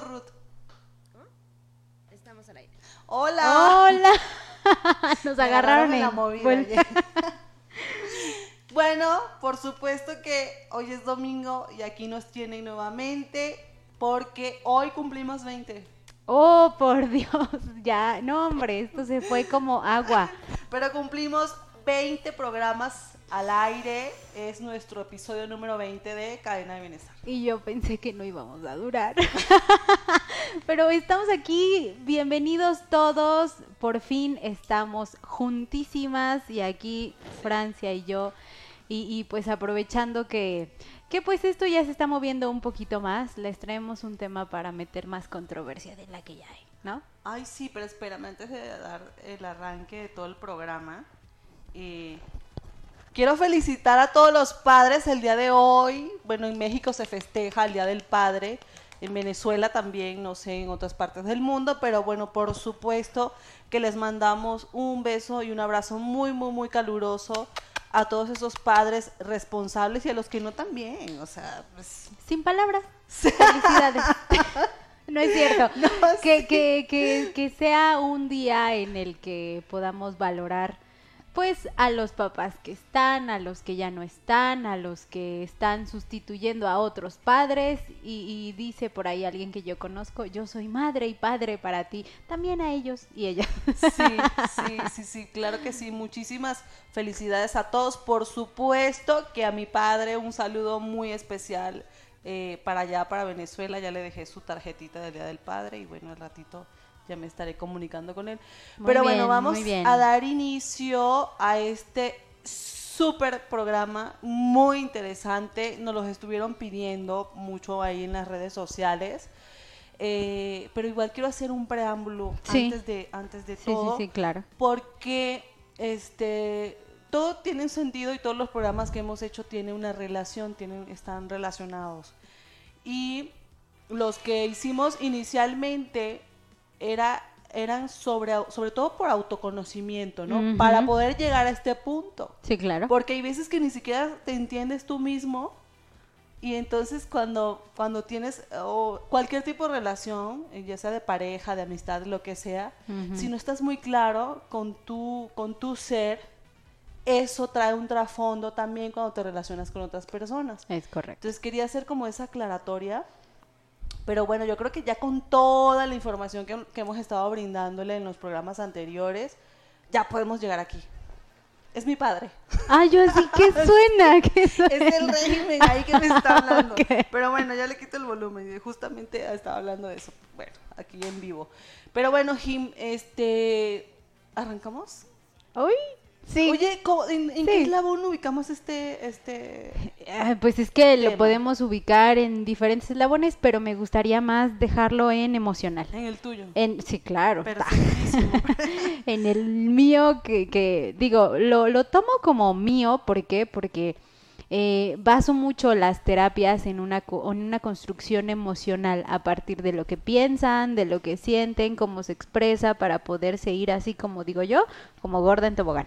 Ruth. Estamos al aire. Hola. Hola. Nos Me agarraron en la movida. bueno, por supuesto que hoy es domingo y aquí nos tienen nuevamente porque hoy cumplimos 20. Oh, por Dios. Ya, no, hombre, esto se fue como agua. Pero cumplimos 20 programas al aire. Es nuestro episodio número 20 de Cadena de Bienestar. Y yo pensé que no íbamos a durar. Pero estamos aquí, bienvenidos todos. Por fin estamos juntísimas y aquí Francia y yo. Y, y pues aprovechando que, que pues esto ya se está moviendo un poquito más, les traemos un tema para meter más controversia de la que ya hay, ¿no? Ay, sí, pero espérame, antes de dar el arranque de todo el programa, eh, quiero felicitar a todos los padres el día de hoy. Bueno, en México se festeja el Día del Padre, en Venezuela también, no sé, en otras partes del mundo, pero bueno, por supuesto que les mandamos un beso y un abrazo muy, muy, muy caluroso a todos esos padres responsables y a los que no también, o sea, pues... Sin palabras. Felicidades. No es cierto. No, que, sí. que, que, que sea un día en el que podamos valorar pues a los papás que están, a los que ya no están, a los que están sustituyendo a otros padres y, y dice por ahí alguien que yo conozco, yo soy madre y padre para ti, también a ellos y ella. Sí, sí, sí, sí, claro que sí. Muchísimas felicidades a todos. Por supuesto que a mi padre un saludo muy especial eh, para allá, para Venezuela. Ya le dejé su tarjetita del Día del Padre y bueno, al ratito ya me estaré comunicando con él. Muy Pero bien, bueno, vamos a dar inicio a este súper programa muy interesante. Nos los estuvieron pidiendo mucho ahí en las redes sociales. Eh, pero igual quiero hacer un preámbulo Sí. antes de antes de Sí, todo sí, sí, claro. porque este todo tiene un sentido y todos los programas que hemos hecho tienen una relación, tienen están relacionados. Y los que hicimos inicialmente era eran sobre sobre todo por autoconocimiento, ¿no? Ujú. Para poder llegar a este punto. Sí, claro. Porque hay veces que ni siquiera te entiendes tú mismo y entonces cuando, cuando tienes o cualquier tipo de relación, eh, ya sea de pareja, de amistad, lo que sea, Ujú. si no estás muy claro con tu, con tu ser, eso trae un trasfondo también cuando te relacionas con otras personas. Es correcto. Entonces quería hacer como esa aclaratoria. Pero bueno, yo creo que ya con toda la información que, que hemos estado brindándole en los programas anteriores, ya podemos llegar aquí. Es mi padre. Ah, yo así, ¿qué suena? Es el régimen ahí que me está hablando. Pero bueno, ya le quito el volumen. Justamente estaba hablando de eso. Bueno, aquí en vivo. Pero bueno, Jim, este. ¿Arrancamos? Uy, sí. Oye, ¿cómo- ¿en, en Sí. qué eslabón ubicamos este. este... Ah, Pues es que lo podemos ubicar en diferentes eslabones, pero me gustaría más dejarlo en emocional. En el tuyo. En, sí, claro. En el mío, que, que digo, lo, lo tomo como mío, ¿por qué? Porque eh, baso mucho las terapias en una, en una construcción emocional a partir de lo que piensan, de lo que sienten, cómo se expresa, para poderse ir así como digo yo, como gorda en tobogán.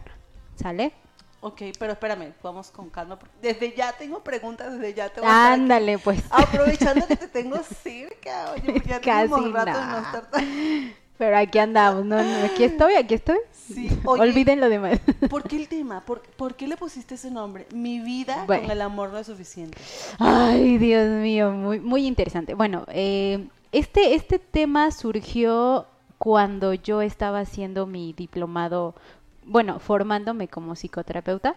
¿Sale? ok, pero espérame, vamos con calma. Desde ya tengo preguntas, desde ya te voy a Ándale, pues. Aprovechando que te tengo cerca, oye, porque ya Casi rato no nada. estar tan... Pero aquí andamos, no, no, aquí estoy, aquí estoy. Sí, oye. Olviden lo demás. ¿Por qué el tema? ¿Por, por qué le pusiste ese nombre? Mi vida Bueno. con el amor no es suficiente. Ay, Dios mío, muy, muy interesante. Bueno, eh, este, este tema surgió cuando yo estaba haciendo mi diplomado, bueno, formándome como psicoterapeuta.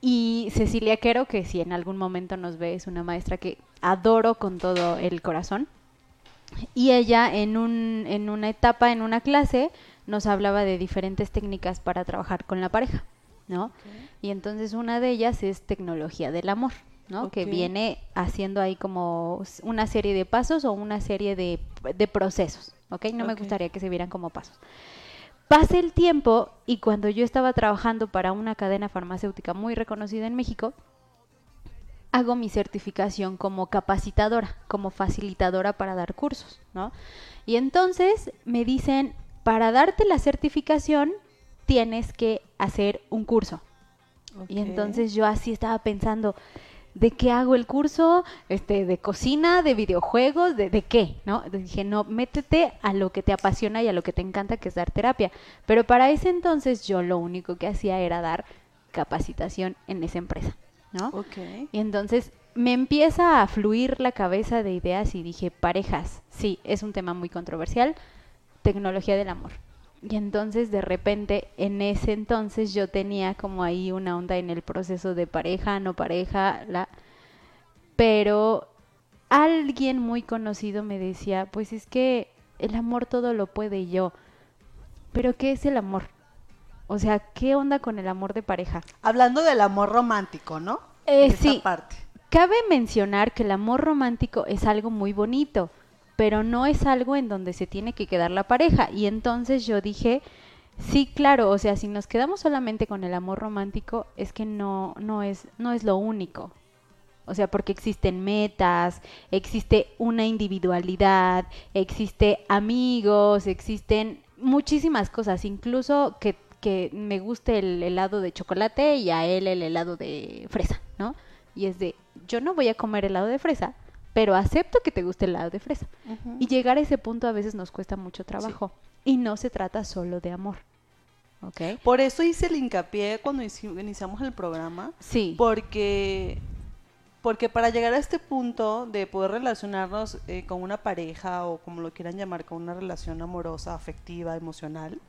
Y Cecilia Quero, que si en algún momento nos ve, es una maestra que adoro con todo el corazón. Y ella en, un, en una etapa, en una clase, nos hablaba de diferentes técnicas para trabajar con la pareja, ¿no? Y entonces una de ellas es tecnología del amor, ¿no? Que viene haciendo ahí como una serie de pasos o una serie de, de procesos, ¿ok? No me gustaría que se vieran como pasos. Pasa el tiempo y cuando yo estaba trabajando para una cadena farmacéutica muy reconocida en México, hago mi certificación como capacitadora, como facilitadora para dar cursos, ¿no? Y entonces me dicen, para darte la certificación tienes que hacer un curso. Y entonces yo así estaba pensando, ¿de qué hago el curso? Este, de cocina, de videojuegos, de, de qué, ¿no? Dije, no, métete a lo que te apasiona y a lo que te encanta, que es dar terapia. Pero para ese entonces yo lo único que hacía era dar capacitación en esa empresa, ¿no? Ok. Y entonces me empieza a fluir la cabeza de ideas y dije, parejas, sí, es un tema muy controversial, tecnología del amor. Y entonces de repente, en ese entonces yo tenía como ahí una onda en el proceso de pareja, no pareja, la... pero alguien muy conocido me decía, pues es que el amor todo lo puede y yo. Pero ¿qué es el amor? O sea, ¿qué onda con el amor de pareja? Hablando del amor romántico, ¿no? Eh, sí. parte. Cabe mencionar que el amor romántico es algo muy bonito, pero no es algo en donde se tiene que quedar la pareja. Y entonces yo dije, sí, claro, o sea, si nos quedamos solamente con el amor romántico, es que no, no es, no es lo único. O sea, porque existen metas, existe una individualidad, existe amigos, existen muchísimas cosas, incluso que, que me guste el helado de chocolate y a él el helado de fresa, ¿no? Y es de, yo no voy a comer helado de fresa, pero acepto que te guste el helado de fresa. Ujú. Y llegar a ese punto a veces nos cuesta mucho trabajo. Y no se trata solo de amor. ¿Ok? Por eso hice el hincapié cuando inici- iniciamos el programa, Sí. porque porque para llegar a este punto de poder relacionarnos eh, con una pareja o como lo quieran llamar, con una relación amorosa, afectiva, emocional,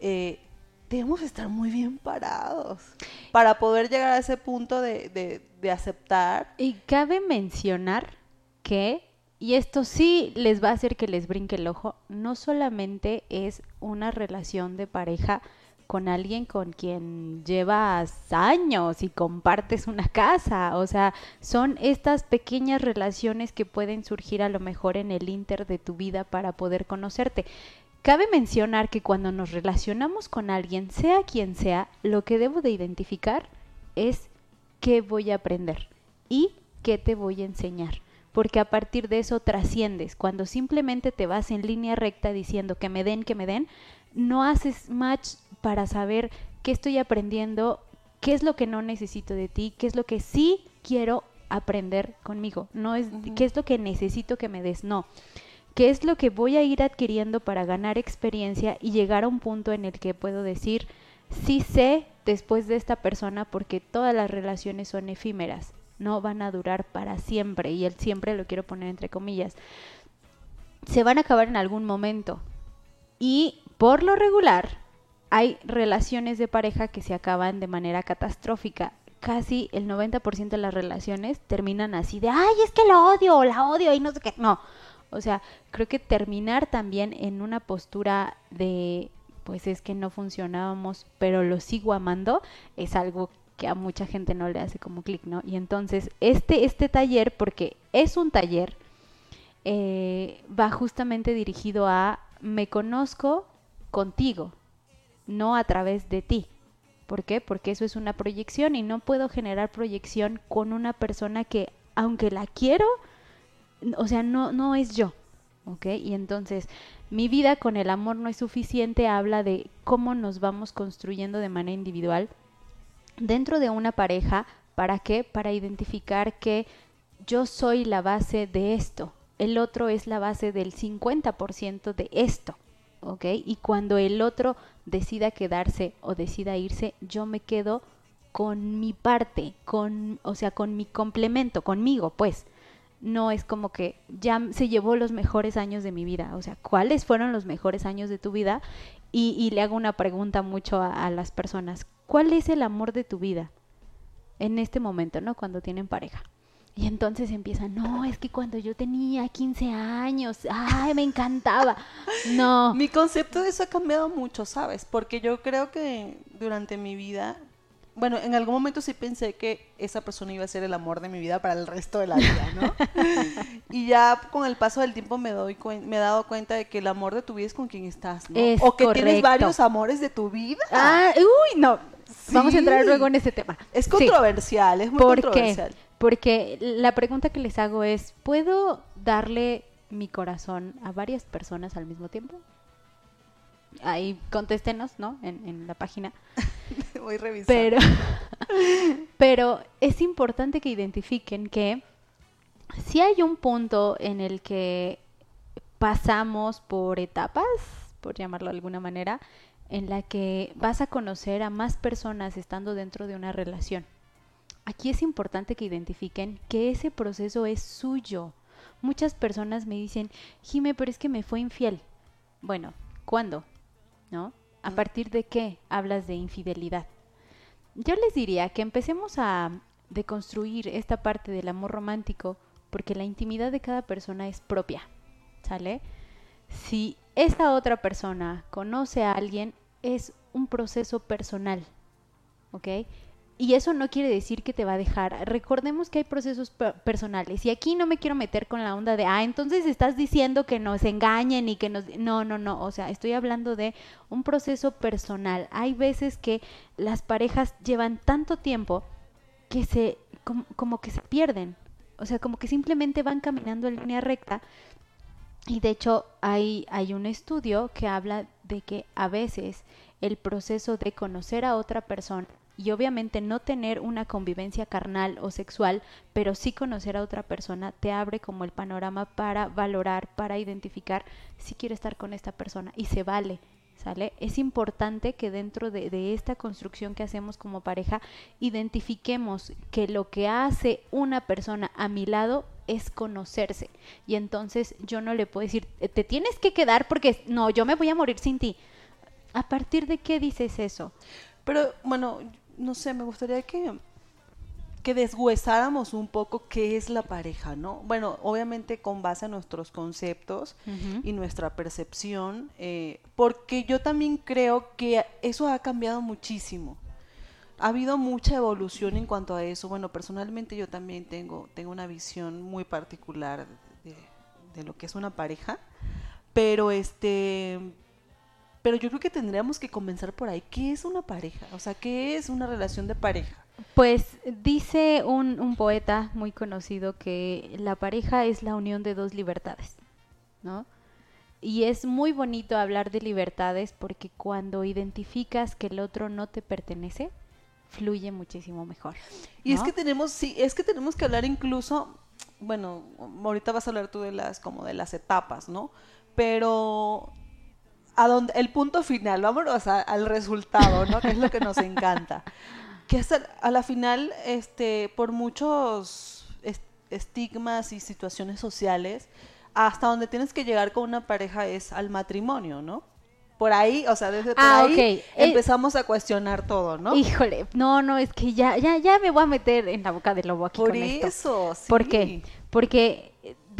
eh, debemos estar muy bien parados para poder llegar a ese punto de, de- de aceptar. Y cabe mencionar que, y esto sí les va a hacer que les brinque el ojo, no solamente es una relación de pareja con alguien con quien llevas años y compartes una casa, o sea, son estas pequeñas relaciones que pueden surgir a lo mejor en el inter de tu vida para poder conocerte. Cabe mencionar que cuando nos relacionamos con alguien, sea quien sea, lo que debo de identificar es qué voy a aprender y qué te voy a enseñar. Porque a partir de eso trasciendes. Cuando simplemente te vas en línea recta diciendo que me den, que me den, no haces match para saber qué estoy aprendiendo, qué es lo que no necesito de ti, qué es lo que sí quiero aprender conmigo. No es Ujú. qué es lo que necesito que me des, no. ¿Qué es lo que voy a ir adquiriendo para ganar experiencia y llegar a un punto en el que puedo decir, sí sé después de esta persona porque todas las relaciones son efímeras, no van a durar para siempre y el siempre lo quiero poner entre comillas. Se van a acabar en algún momento y por lo regular hay relaciones de pareja que se acaban de manera catastrófica. Casi el 90% de las relaciones terminan así de, ay, es que lo odio, la odio y no sé qué. No, o sea, creo que terminar también en una postura de, pues es que no funcionábamos, pero lo sigo amando, es algo que a mucha gente no le hace como clic, ¿no? Y entonces, este, este taller, porque es un taller, eh, va justamente dirigido a me conozco contigo, no a través de ti. ¿Por qué? Porque eso es una proyección y no puedo generar proyección con una persona que, aunque la quiero, o sea, no, no es yo. ¿Ok? Y entonces, mi vida con el amor no es suficiente, habla de cómo nos vamos construyendo de manera individual dentro de una pareja. ¿Para qué? Para identificar que yo soy la base de esto, el otro es la base del 50% de esto. ¿Ok? Y cuando el otro decida quedarse o decida irse, yo me quedo con mi parte, con, o sea, con mi complemento, conmigo, pues. No es como que ya se llevó los mejores años de mi vida. O sea, ¿cuáles fueron los mejores años de tu vida? Y, y le hago una pregunta mucho a, las personas. ¿Cuál es el amor de tu vida? En este momento, ¿no? Cuando tienen pareja. Y entonces empiezan, no, es que cuando yo tenía 15 años, ay, me encantaba. No. Mi concepto de eso ha cambiado mucho, ¿sabes? Porque yo creo que durante mi vida, bueno, en algún momento sí pensé que esa persona iba a ser el amor de mi vida para el resto de la vida, ¿no? y ya con el paso del tiempo me doy me he dado cuenta de que el amor de tu vida es con quien estás, ¿no? Es o que tienes varios amores de tu vida. Ah, uy, no. Vamos a entrar luego en ese tema. es Sí. controversial, es muy ¿Por qué? controversial. Porque la pregunta que les hago es, ¿puedo darle mi corazón a varias personas al mismo tiempo? Ahí contéstenos, ¿no? En, en la página. Voy revisando. Pero, Pero es importante que identifiquen que si hay un punto en el que pasamos por etapas, por llamarlo de alguna manera, en la que vas a conocer a más personas estando dentro de una relación. Aquí es importante que identifiquen que ese proceso es suyo. Muchas personas me dicen, Jime, pero es que me fue infiel. Bueno, ¿cuándo? ¿No? ¿A partir de qué hablas de infidelidad? Yo les diría que empecemos a deconstruir esta parte del amor romántico porque la intimidad de cada persona es propia, ¿sale? Si esa otra persona conoce a alguien, es un proceso personal, ¿ok? Y eso no quiere decir que te va a dejar. Recordemos que hay procesos personales. Y aquí no me quiero meter con la onda de, ah, entonces estás diciendo que nos engañen y que nos... No, no, no. O sea, estoy hablando de un proceso personal. Hay veces que las parejas llevan tanto tiempo que se... como, como que se pierden. O sea, como que simplemente van caminando en línea recta. Y de hecho hay, hay un estudio que habla de que a veces el proceso de conocer a otra persona y obviamente no tener una convivencia carnal o sexual, pero sí conocer a otra persona, te abre como el panorama para valorar, para identificar si quiere estar con esta persona y se vale. ¿Sale? Es importante que dentro de, de esta construcción que hacemos como pareja identifiquemos que lo que hace una persona a mi lado es conocerse. Y entonces yo no le puedo decir, te tienes que quedar porque no, yo me voy a morir sin ti. ¿A partir de qué dices eso? Pero bueno, no sé, me gustaría que, que deshuesáramos un poco qué es la pareja, ¿no? Bueno, obviamente con base a nuestros conceptos y nuestra percepción, eh, porque yo también creo que eso ha cambiado muchísimo. Ha habido mucha evolución en cuanto a eso. Bueno, personalmente yo también tengo, tengo una visión muy particular de, de lo que es una pareja, pero este pero yo creo que tendríamos que comenzar por ahí. ¿Qué es una pareja? O sea, ¿qué es una relación de pareja? Pues dice un, un poeta muy conocido que la pareja es la unión de dos libertades, ¿no? Y es muy bonito hablar de libertades porque cuando identificas que el otro no te pertenece, fluye muchísimo mejor. Y es que tenemos, sí, es que tenemos que hablar incluso, bueno, ahorita vas a hablar tú de las, como de las etapas, ¿no? Pero a donde, el punto final, vámonos al resultado, ¿no? Que es lo que nos encanta. Que hasta a la final, este, por muchos estigmas y situaciones sociales, hasta donde tienes que llegar con una pareja es al matrimonio, ¿no? Por ahí, o sea, desde por ah, ahí eh, empezamos a cuestionar todo, ¿no? Híjole, no, no, es que ya, ya, ya me voy a meter en la boca del lobo aquí por con eso, Sí. ¿Por qué? Porque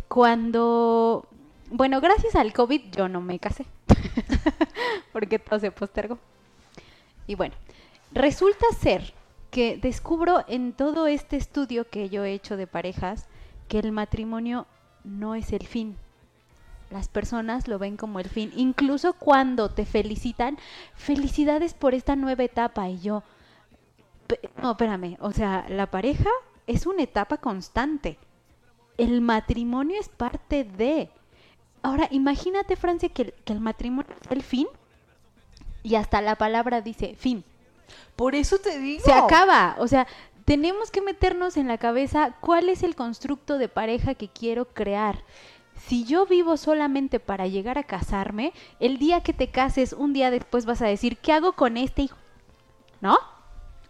cuando bueno, gracias al COVID yo no me casé, porque todo se postergó. Y bueno, resulta ser que descubro en todo este estudio que yo he hecho de parejas que el matrimonio no es el fin. Las personas lo ven como el fin. Incluso cuando te felicitan, felicidades por esta nueva etapa. Y yo, no, espérame, o sea, la pareja es una etapa constante. El matrimonio es parte de... Ahora, imagínate, Francia, que, el matrimonio es el fin y hasta la palabra dice fin. Por eso te digo. Se acaba. O sea, tenemos que meternos en la cabeza cuál es el constructo de pareja que quiero crear. Si yo vivo solamente para llegar a casarme, el día que te cases, un día después vas a decir, ¿qué hago con este hijo? ¿No?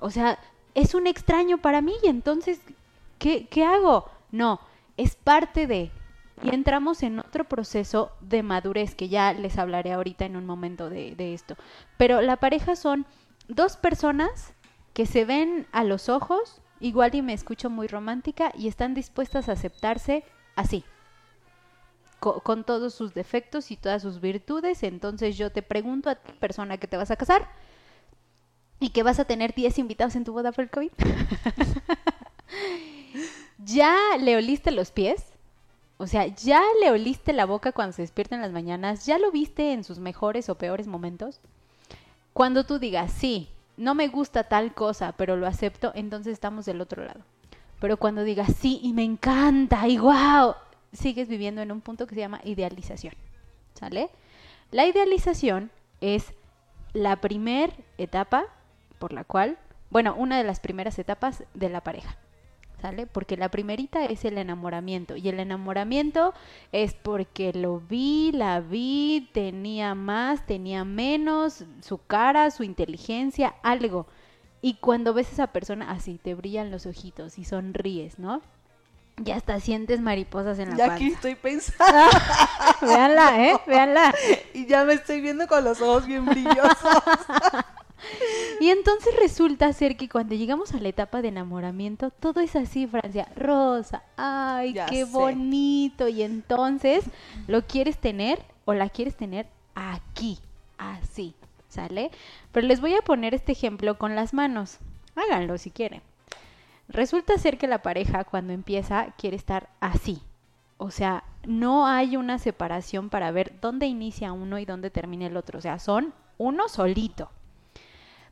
O sea, es un extraño para mí y entonces, ¿qué, qué hago? No, es parte de, y entramos en otro proceso de madurez que ya les hablaré ahorita en un momento de, esto. Pero la pareja son dos personas que se ven a los ojos, igual y me escucho muy romántica, y están dispuestas a aceptarse así, con, todos sus defectos y todas sus virtudes. Entonces yo te pregunto a ti, persona que te vas a casar, y que vas a tener 10 invitados en tu boda por el COVID. ¿Ya le oliste los pies? O sea, ¿ya le oliste la boca cuando se despierta en las mañanas? ¿Ya lo viste en sus mejores o peores momentos? Cuando tú digas, sí, no me gusta tal cosa, pero lo acepto, entonces estamos del otro lado. Pero cuando digas, sí, y me encanta, y wow, sigues viviendo en un punto que se llama idealización. ¿Sale? La idealización es la primer etapa por la cual bueno, una de las primeras etapas de la pareja. ¿Sale? Porque la primerita es el enamoramiento. Y el enamoramiento es porque lo vi, la vi, tenía más, tenía menos, su cara, su inteligencia, algo. Y cuando ves a esa persona así, te brillan los ojitos y sonríes, ¿no? Ya hasta sientes mariposas en la Ya panza. aquí estoy pensando Véanla, ¿eh? Véanla. y ya me estoy viendo con los ojos bien brillosos. Y entonces resulta ser que cuando llegamos a la etapa de enamoramiento, todo es así, Francia, rosa, ay, Ya qué sé. bonito. Y entonces lo quieres tener o la quieres tener aquí, así, ¿sale? Pero les voy a poner este ejemplo con las manos. Háganlo si quieren. Resulta ser que la pareja cuando empieza quiere estar así. O sea, no hay una separación para ver dónde inicia uno y dónde termina el otro. O sea, son uno solito.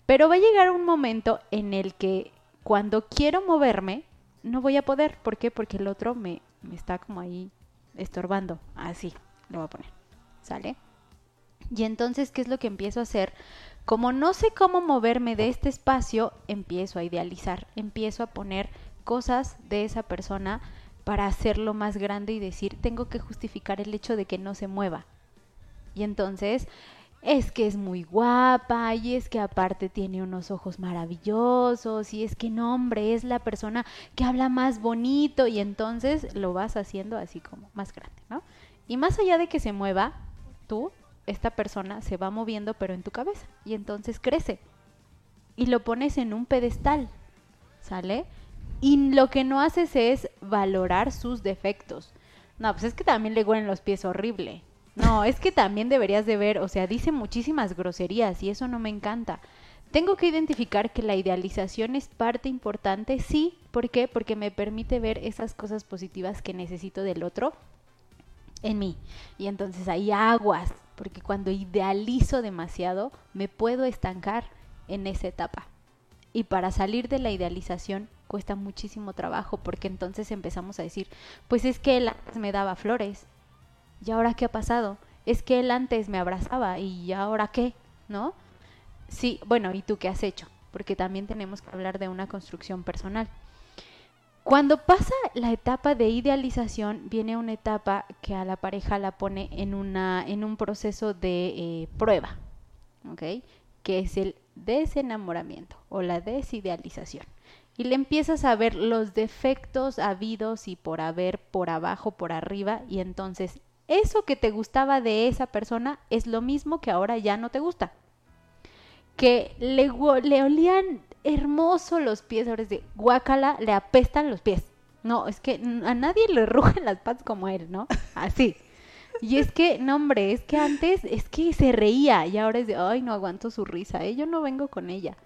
Pero va a llegar un momento en el que cuando quiero moverme, no voy a poder. ¿Por qué? Porque el otro me, me está como ahí estorbando. Así, lo voy a poner. ¿Sale? Y entonces, ¿qué es lo que empiezo a hacer? Como no sé cómo moverme de este espacio, empiezo a idealizar, empiezo a poner cosas de esa persona para hacerlo más grande y decir, tengo que justificar el hecho de que no se mueva. Y entonces, es que es muy guapa y es que aparte tiene unos ojos maravillosos y es que no, hombre, es la persona que habla más bonito y entonces lo vas haciendo así como más grande, ¿no? Y más allá de que se mueva, tú, esta persona se va moviendo pero en tu cabeza y entonces crece y lo pones en un pedestal, ¿sale? Y lo que no haces es valorar sus defectos. No, pues es que también le huelen los pies horrible. No, es que también deberías de ver, o sea, dice muchísimas groserías y eso no me encanta. Tengo que identificar que la idealización es parte importante, sí, ¿por qué? Porque me permite ver esas cosas positivas que necesito del otro en mí. Y entonces hay aguas, porque cuando idealizo demasiado me puedo estancar en esa etapa. Y para salir de la idealización cuesta muchísimo trabajo, porque entonces empezamos a decir, pues es que él me daba flores, ¿y ahora qué ha pasado? Es que él antes me abrazaba, ¿y ahora qué? ¿No? Sí, bueno, ¿y tú qué has hecho? Porque también tenemos que hablar de una construcción personal. Cuando pasa la etapa de idealización, viene una etapa que a la pareja la pone en, una, en un proceso de eh, prueba, ¿ok? Que es el desenamoramiento o la desidealización. Y le empiezas a ver los defectos habidos y por haber, por abajo, por arriba, y entonces eso que te gustaba de esa persona es lo mismo que ahora ya no te gusta. Que le, olían hermoso los pies, ahora es de guácala, le apestan los pies. No, es que a nadie le rugen las patas como él, ¿no? Así. Y es que, no, hombre, es que antes es que se reía y ahora es de, ay, no aguanto su risa, ¿eh? yo no vengo con ella.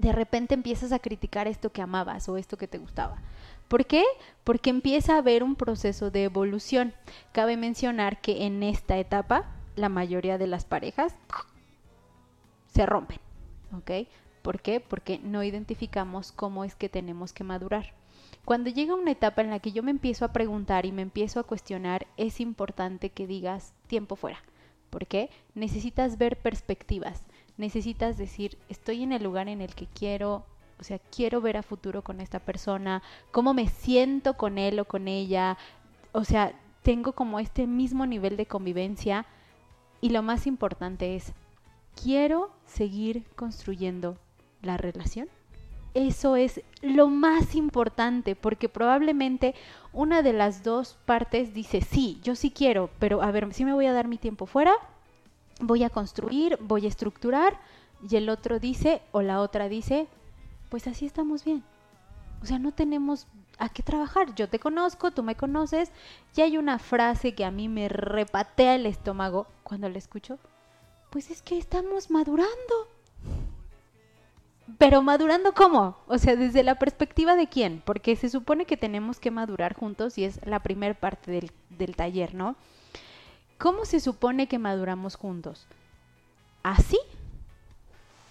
De repente empiezas a criticar esto que amabas o esto que te gustaba. ¿Por qué? Porque empieza a haber un proceso de evolución. Cabe mencionar que en esta etapa la mayoría de las parejas se rompen, ¿ok? ¿Por qué? Porque no identificamos cómo es que tenemos que madurar. Cuando llega una etapa en la que yo me empiezo a preguntar y me empiezo a cuestionar, es importante que digas tiempo fuera. ¿Por qué? Necesitas ver perspectivas. Necesitas decir, estoy en el lugar en el que quiero, o sea, quiero ver a futuro con esta persona, cómo me siento con él o con ella. O sea, tengo como este mismo nivel de convivencia y lo más importante es, quiero seguir construyendo la relación. Eso es lo más importante, porque probablemente una de las dos partes dice, sí, yo sí quiero, pero a ver, sí me voy a dar mi tiempo fuera, voy a construir, voy a estructurar, y el otro dice, o la otra dice, pues así estamos bien. O sea, no tenemos a qué trabajar. Yo te conozco, tú me conoces, y hay una frase que a mí me repatea el estómago cuando la escucho, pues es que estamos madurando. Pero madurando cómo? O sea, desde la perspectiva de quién? Porque se supone que tenemos que madurar juntos y es la primer parte del, del taller, ¿no? ¿Cómo se supone que maduramos juntos? ¿Así?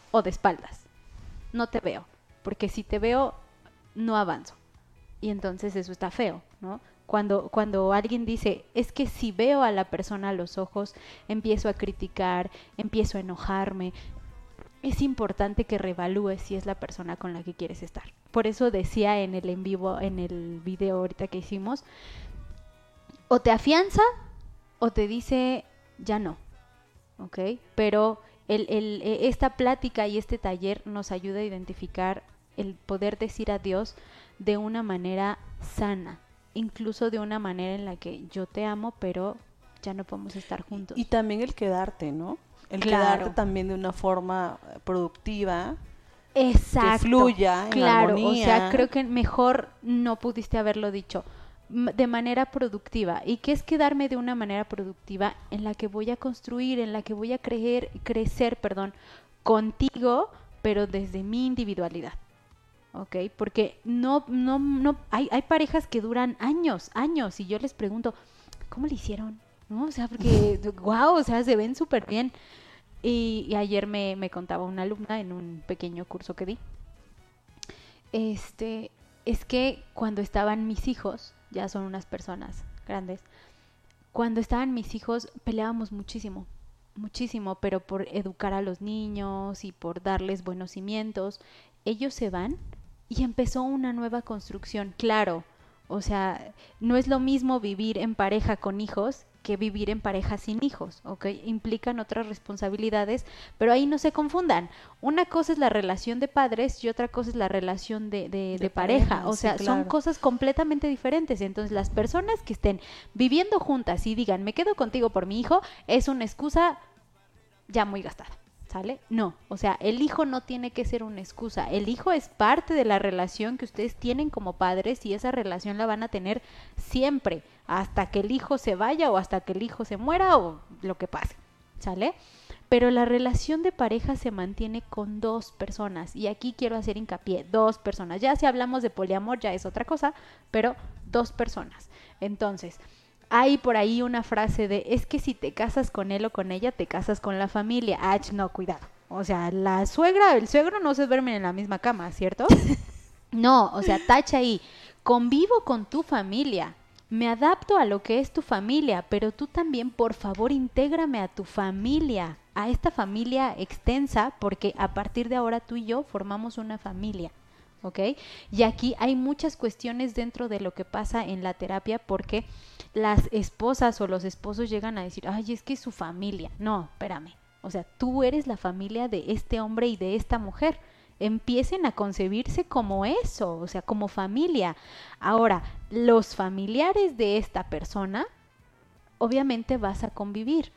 ¿O de espaldas? No te veo, porque si te veo, no avanzo. Y entonces eso está feo, ¿no? Cuando, cuando alguien dice, es que si veo a la persona a los ojos, empiezo a criticar, empiezo a enojarme, es importante que revalúes si es la persona con la que quieres estar. Por eso decía en el en vivo, en el video ahorita que hicimos, o te afianza o te dice ya no, ¿ok? Pero el, el, e, esta plática y este taller nos ayuda a identificar el poder decir adiós de una manera sana, incluso de una manera en la que yo te amo, pero ya no podemos estar juntos. Y también el quedarte, ¿no? El Claro. quedarte también de una forma eh, productiva. Exacto. fluya en claro, armonía. o sea, creo que mejor no pudiste haberlo dicho de manera productiva. ¿Y qué es quedarme de una manera productiva en la que voy a construir, en la que voy a creer, crecer, perdón, contigo, pero desde mi individualidad? ¿Ok? Porque no, no, no, hay, hay parejas que duran años, años, y yo les pregunto, ¿cómo le hicieron? ¿No? O sea, porque, wow, o sea, se ven súper bien. Y, y ayer me, me contaba una alumna en un pequeño curso que di. Este, es que cuando estaban mis hijos, ya son unas personas grandes, cuando estaban mis hijos peleábamos muchísimo, muchísimo, pero por educar a los niños y por darles buenos cimientos, ellos se van y empezó una nueva construcción, claro. O sea, no es lo mismo vivir en pareja con hijos que vivir en pareja sin hijos, ¿ok? Implican otras responsabilidades, pero ahí no se confundan. Una cosa es la relación de padres y otra cosa es la relación de, de- de pareja. pareja, O sí, sea, son cosas completamente diferentes. Entonces, las personas que estén viviendo juntas y digan, me quedo contigo por mi hijo, es una excusa ya muy gastada. ¿Sale? No, o sea, el hijo no tiene que ser una excusa. El hijo es parte de la relación que ustedes tienen como padres y esa relación la van a tener siempre, hasta que el hijo se vaya o hasta que el hijo se muera o lo que pase. ¿Sale? Pero la relación de pareja se mantiene con dos personas y aquí quiero hacer hincapié, dos personas. Ya si hablamos de poliamor ya es otra cosa, pero dos personas. Entonces, hay por ahí una frase de, es que si te casas con él o con ella, te casas con la familia. Ah, no, cuidado. O sea, la suegra, el suegro no se duermen en la misma cama, ¿cierto? No, o sea, tacha ahí. Convivo con tu familia. Me adapto a lo que es tu familia, pero tú también, por favor, intégrame a tu familia, a esta familia extensa, porque a partir de ahora tú y yo formamos una familia. ¿ok? Y aquí hay muchas cuestiones dentro de lo que pasa en la terapia porque las esposas o los esposos llegan a decir, ay, es que es su familia. No, espérame. O sea, tú eres la familia de este hombre y de esta mujer. Empiecen a concebirse como eso, o sea, como familia. Ahora, los familiares de esta persona, obviamente vas a convivir.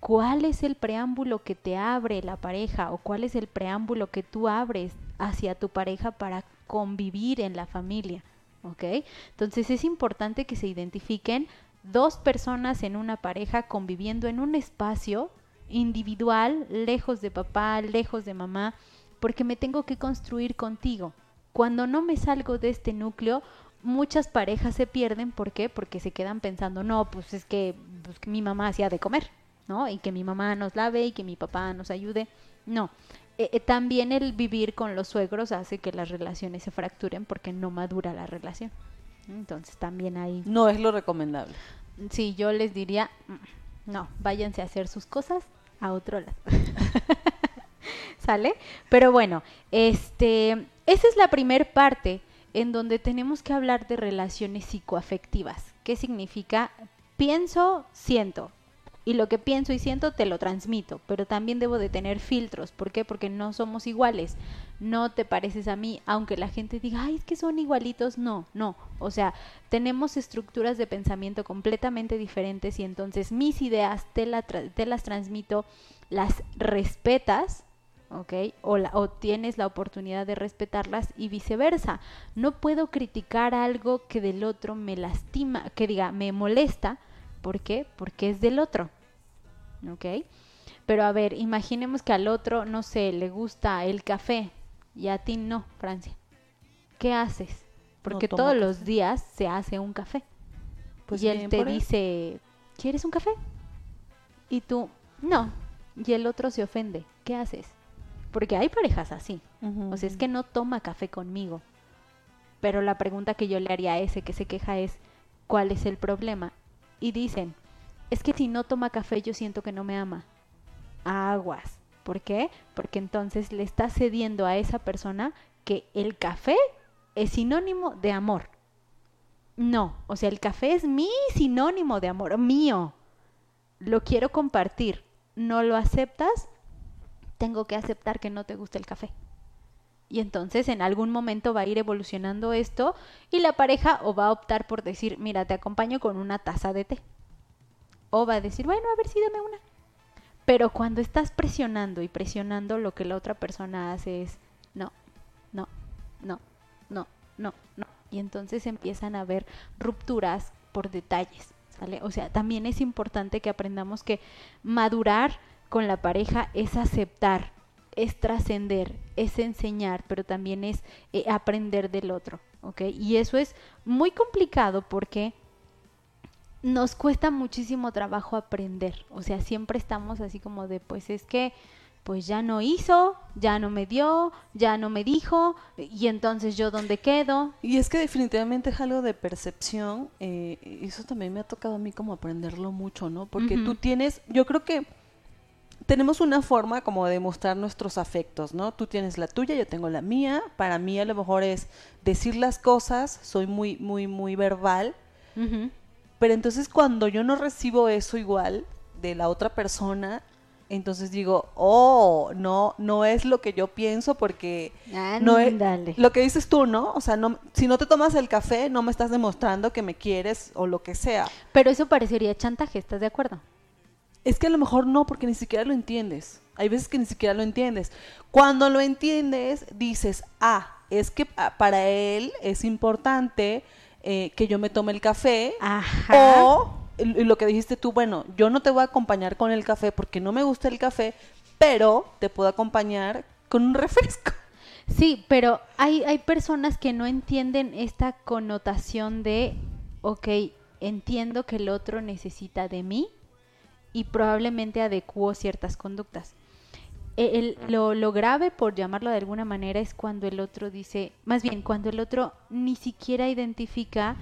¿Cuál es el preámbulo que te abre la pareja o cuál es el preámbulo que tú abres hacia tu pareja para convivir en la familia? ¿Ok? Entonces es importante que se identifiquen dos personas en una pareja conviviendo en un espacio individual, lejos de papá, lejos de mamá, porque me tengo que construir contigo. Cuando no me salgo de este núcleo, muchas parejas se pierden. ¿Por qué? Porque se quedan pensando, no, pues es que, pues, que mi mamá hacía de comer, ¿no? Y que mi mamá nos lave y que mi papá nos ayude. No. Eh, eh, también el vivir con los suegros hace que las relaciones se fracturen porque no madura la relación. Entonces también hay... No es lo recomendable. Sí, yo les diría, mm, no, váyanse a hacer sus cosas a otro lado. ¿Sale? Pero bueno, este, esa es la primer parte en donde tenemos que hablar de relaciones psicoafectivas. ¿Qué significa? Pienso, siento. Y lo que pienso y siento te lo transmito, pero también debo de tener filtros. ¿Por qué? Porque no somos iguales. No te pareces a mí, aunque la gente diga, ay, es que son igualitos. No, no. O sea, tenemos estructuras de pensamiento completamente diferentes y entonces mis ideas te, la tra- te las transmito, las respetas, ¿ok? O, la- o tienes la oportunidad de respetarlas y viceversa. No puedo criticar algo que del otro me lastima, que diga, me molesta. ¿Por qué? Porque es del otro. ¿Ok? Pero a ver, imaginemos que al otro, no sé, le gusta el café y a ti no, Francia. ¿Qué haces? Porque todos café. los días se hace un café. Pues y él te él. dice, ¿quieres un café? Y tú, no. Y el otro se ofende. ¿Qué haces? Porque hay parejas así. O sea, es que no toma café conmigo. Pero la pregunta que yo le haría a ese que se queja es, ¿cuál es el problema? Y dicen, es que si no toma café yo siento que no me ama. Aguas. ¿Por qué? Porque entonces le estás cediendo a esa persona que el café es sinónimo de amor. No, o sea, el café es mi sinónimo de amor, mío. Lo quiero compartir. ¿No lo aceptas? Tengo que aceptar que no te gusta el café. Y entonces en algún momento va a ir evolucionando esto y la pareja o va a optar por decir, mira, te acompaño con una taza de té. O va a decir, bueno, a ver si dame una. Pero cuando estás presionando y presionando, lo que la otra persona hace es, no, no, no, no, no, no. Y entonces empiezan a haber rupturas por detalles, ¿sale? O sea, también es importante que aprendamos que madurar con la pareja es aceptar, es trascender, es enseñar, pero también es eh, aprender del otro, ¿ok? Y eso es muy complicado porque nos cuesta muchísimo trabajo aprender, o sea, siempre estamos así como de, pues es que, pues ya no hizo, ya no me dio, ya no me dijo, y entonces yo dónde quedo. Y es que definitivamente es algo de percepción, eh, eso también me ha tocado a mí como aprenderlo mucho, ¿no? Porque tú tienes, yo creo que tenemos una forma como de mostrar nuestros afectos, ¿no? Tú tienes la tuya, yo tengo la mía. Para mí a lo mejor es decir las cosas, soy muy, muy, muy verbal. Pero entonces cuando yo no recibo eso igual de la otra persona, entonces digo, oh, no, no es lo que yo pienso porque no es lo que dices tú, ¿no? O sea, no, si no te tomas el café, no me estás demostrando que me quieres o lo que sea. Pero eso parecería chantaje, ¿estás de acuerdo? Es que a lo mejor no, porque ni siquiera lo entiendes. Hay veces que ni siquiera lo entiendes. Cuando lo entiendes, dices, ah, es que para él es importante eh, que yo me tome el café. Ajá. O lo que dijiste tú, bueno, yo no te voy a acompañar con el café porque no me gusta el café, pero te puedo acompañar con un refresco. Sí, pero hay, hay personas que no entienden esta connotación de, ok, entiendo que el otro necesita de mí, y probablemente adecuó ciertas conductas. E, lo, lo, grave, por llamarlo de alguna manera, es cuando el otro dice, más bien, cuando el otro ni siquiera identifica